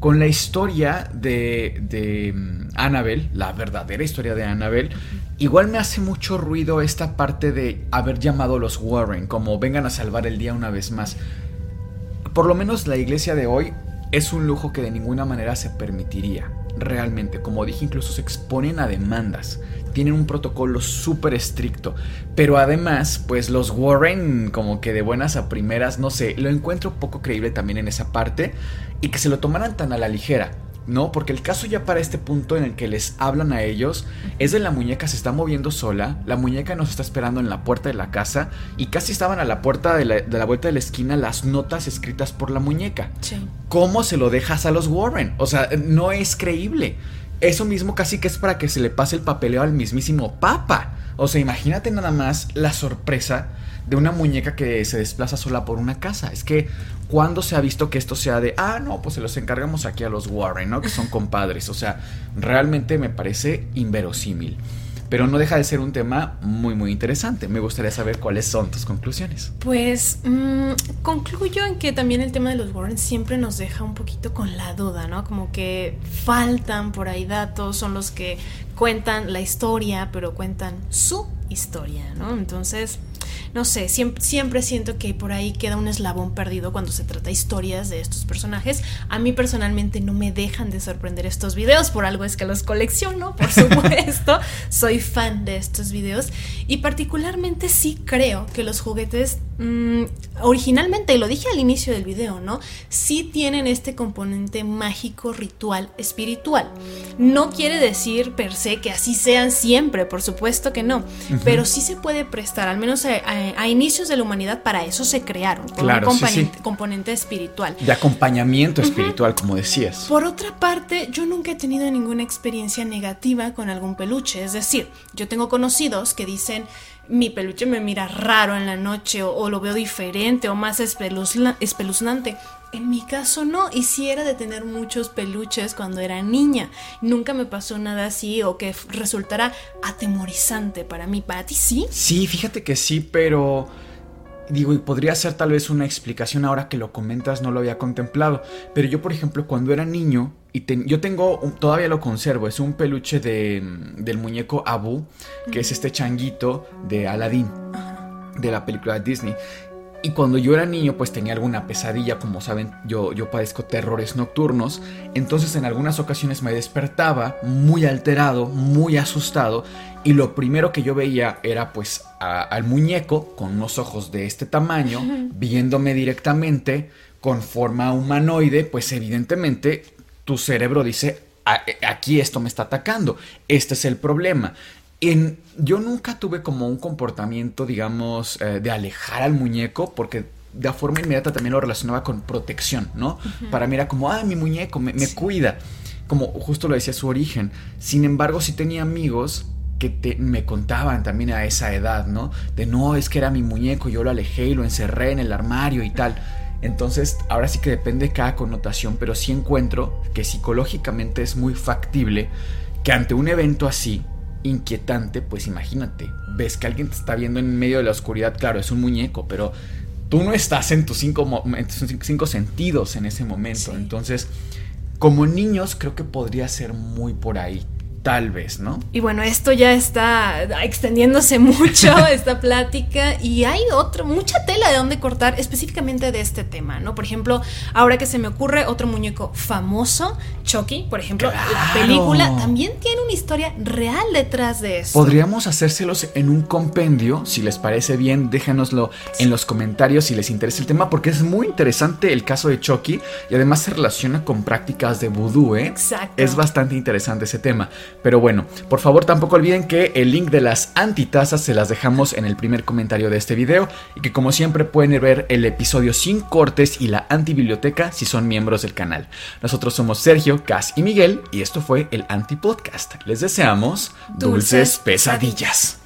con la historia de, de mm, Annabelle, la verdadera historia de Annabelle. Igual me hace mucho ruido esta parte de haber llamado a los Warren, como vengan a salvar el día una vez más. Por lo menos la iglesia de hoy es un lujo que de ninguna manera se permitiría. Realmente, como dije, incluso se exponen a demandas. Tienen un protocolo súper estricto. Pero además, pues los Warren, como que de buenas a primeras, no sé, lo encuentro poco creíble también en esa parte. Y que se lo tomaran tan a la ligera. ¿No? Porque el caso ya para este punto en el que les hablan a ellos es de la muñeca se está moviendo sola, la muñeca nos está esperando en la puerta de la casa y casi estaban a la puerta de la, de la vuelta de la esquina las notas escritas por la muñeca. Sí. ¿Cómo se lo dejas a los Warren? O sea, no es creíble. Eso mismo casi que es para que se le pase el papeleo al mismísimo Papa. O sea, imagínate nada más la sorpresa de una muñeca que se desplaza sola por una casa. Es que, ¿cuándo se ha visto que esto sea de, ah, no, pues se los encargamos aquí a los Warren, ¿no? Que son compadres. O sea, realmente me parece inverosímil. Pero no deja de ser un tema muy, muy interesante. Me gustaría saber cuáles son tus conclusiones. Pues mm, concluyo en que también el tema de los Warren siempre nos deja un poquito con la duda, ¿no? Como que faltan por ahí datos, son los que cuentan la historia, pero cuentan su historia, ¿no? Entonces, no sé, siempre, siempre siento que por ahí queda un eslabón perdido cuando se trata de historias de estos personajes. A mí personalmente no me dejan de sorprender estos videos, por algo es que los colecciono, por supuesto. Soy fan de estos videos y particularmente sí creo que los juguetes mm, originalmente, y lo dije al inicio del video, ¿no? Sí tienen este componente mágico, ritual, espiritual. No quiere decir per se que así sean siempre, por supuesto que no, pero sí se puede prestar, al menos a, a- a inicios de la humanidad, para eso se crearon, por Claro, un sí, sí. componente, espiritual. De acompañamiento espiritual, como decías. Por otra parte, yo nunca he tenido ninguna experiencia negativa con algún peluche. Es decir, yo tengo conocidos que dicen, mi peluche me mira raro en la noche o, o lo veo diferente o más espeluzna- espeluznante. En mi caso no, y sí era de tener muchos peluches cuando era niña. Nunca me pasó nada así o que resultara atemorizante para mí. ¿Para ti sí? Sí, fíjate que sí, pero digo, y podría ser tal vez una explicación ahora que lo comentas, no lo había contemplado. Pero yo, por ejemplo, cuando era niño, y ten- yo tengo, un- todavía lo conservo, es un peluche de, del muñeco Abu, que es este changuito de Aladdin, de la película de Disney. Y cuando yo era niño, pues tenía alguna pesadilla, como saben, yo, yo padezco terrores nocturnos. Entonces en algunas ocasiones me despertaba muy alterado, muy asustado. Y lo primero que yo veía era pues a- al muñeco con unos ojos de este tamaño, viéndome directamente con forma humanoide, pues evidentemente tu cerebro dice, "A- aquí esto me está atacando, este es el problema. En, yo nunca tuve como un comportamiento, digamos, eh, de alejar al muñeco, porque de forma inmediata también lo relacionaba con protección, ¿no? Para mí era como, ah, mi muñeco me, me cuida, como justo lo decía su origen. Sin embargo, sí tenía amigos que te- me contaban también a esa edad, ¿no? De no, es que era mi muñeco, yo lo alejé y lo encerré en el armario y tal. Entonces, ahora sí que depende de cada connotación, pero sí encuentro que psicológicamente es muy factible que ante un evento así, inquietante, pues imagínate, ves que alguien te está viendo en medio de la oscuridad, claro, es un muñeco, pero tú no estás en tus cinco, en tus cinco sentidos en ese momento. Entonces, como niños, creo que podría ser muy por ahí, tal vez, ¿no? Y bueno, esto ya está extendiéndose mucho, esta plática, y hay otro, mucha tela de dónde cortar específicamente de este tema, ¿no? Por ejemplo, ahora que se me ocurre otro muñeco famoso, Chucky, por ejemplo, la película también tiene una historia real detrás de eso. Podríamos hacérselos en un compendio, si les parece bien, déjanoslo en los comentarios si les interesa el tema, porque es muy interesante el caso de Chucky y además se relaciona con prácticas de vudú, ¿eh? Exacto. Es bastante interesante ese tema. Pero bueno, por favor tampoco olviden que el link de las antitazas se las dejamos en el primer comentario de este video y que como siempre pueden ver el episodio sin cortes y la antibiblioteca si son miembros del canal. Nosotros somos Sergio, Cas y Miguel y esto fue el Antipodcast. Les deseamos dulces, Dulces pesadillas.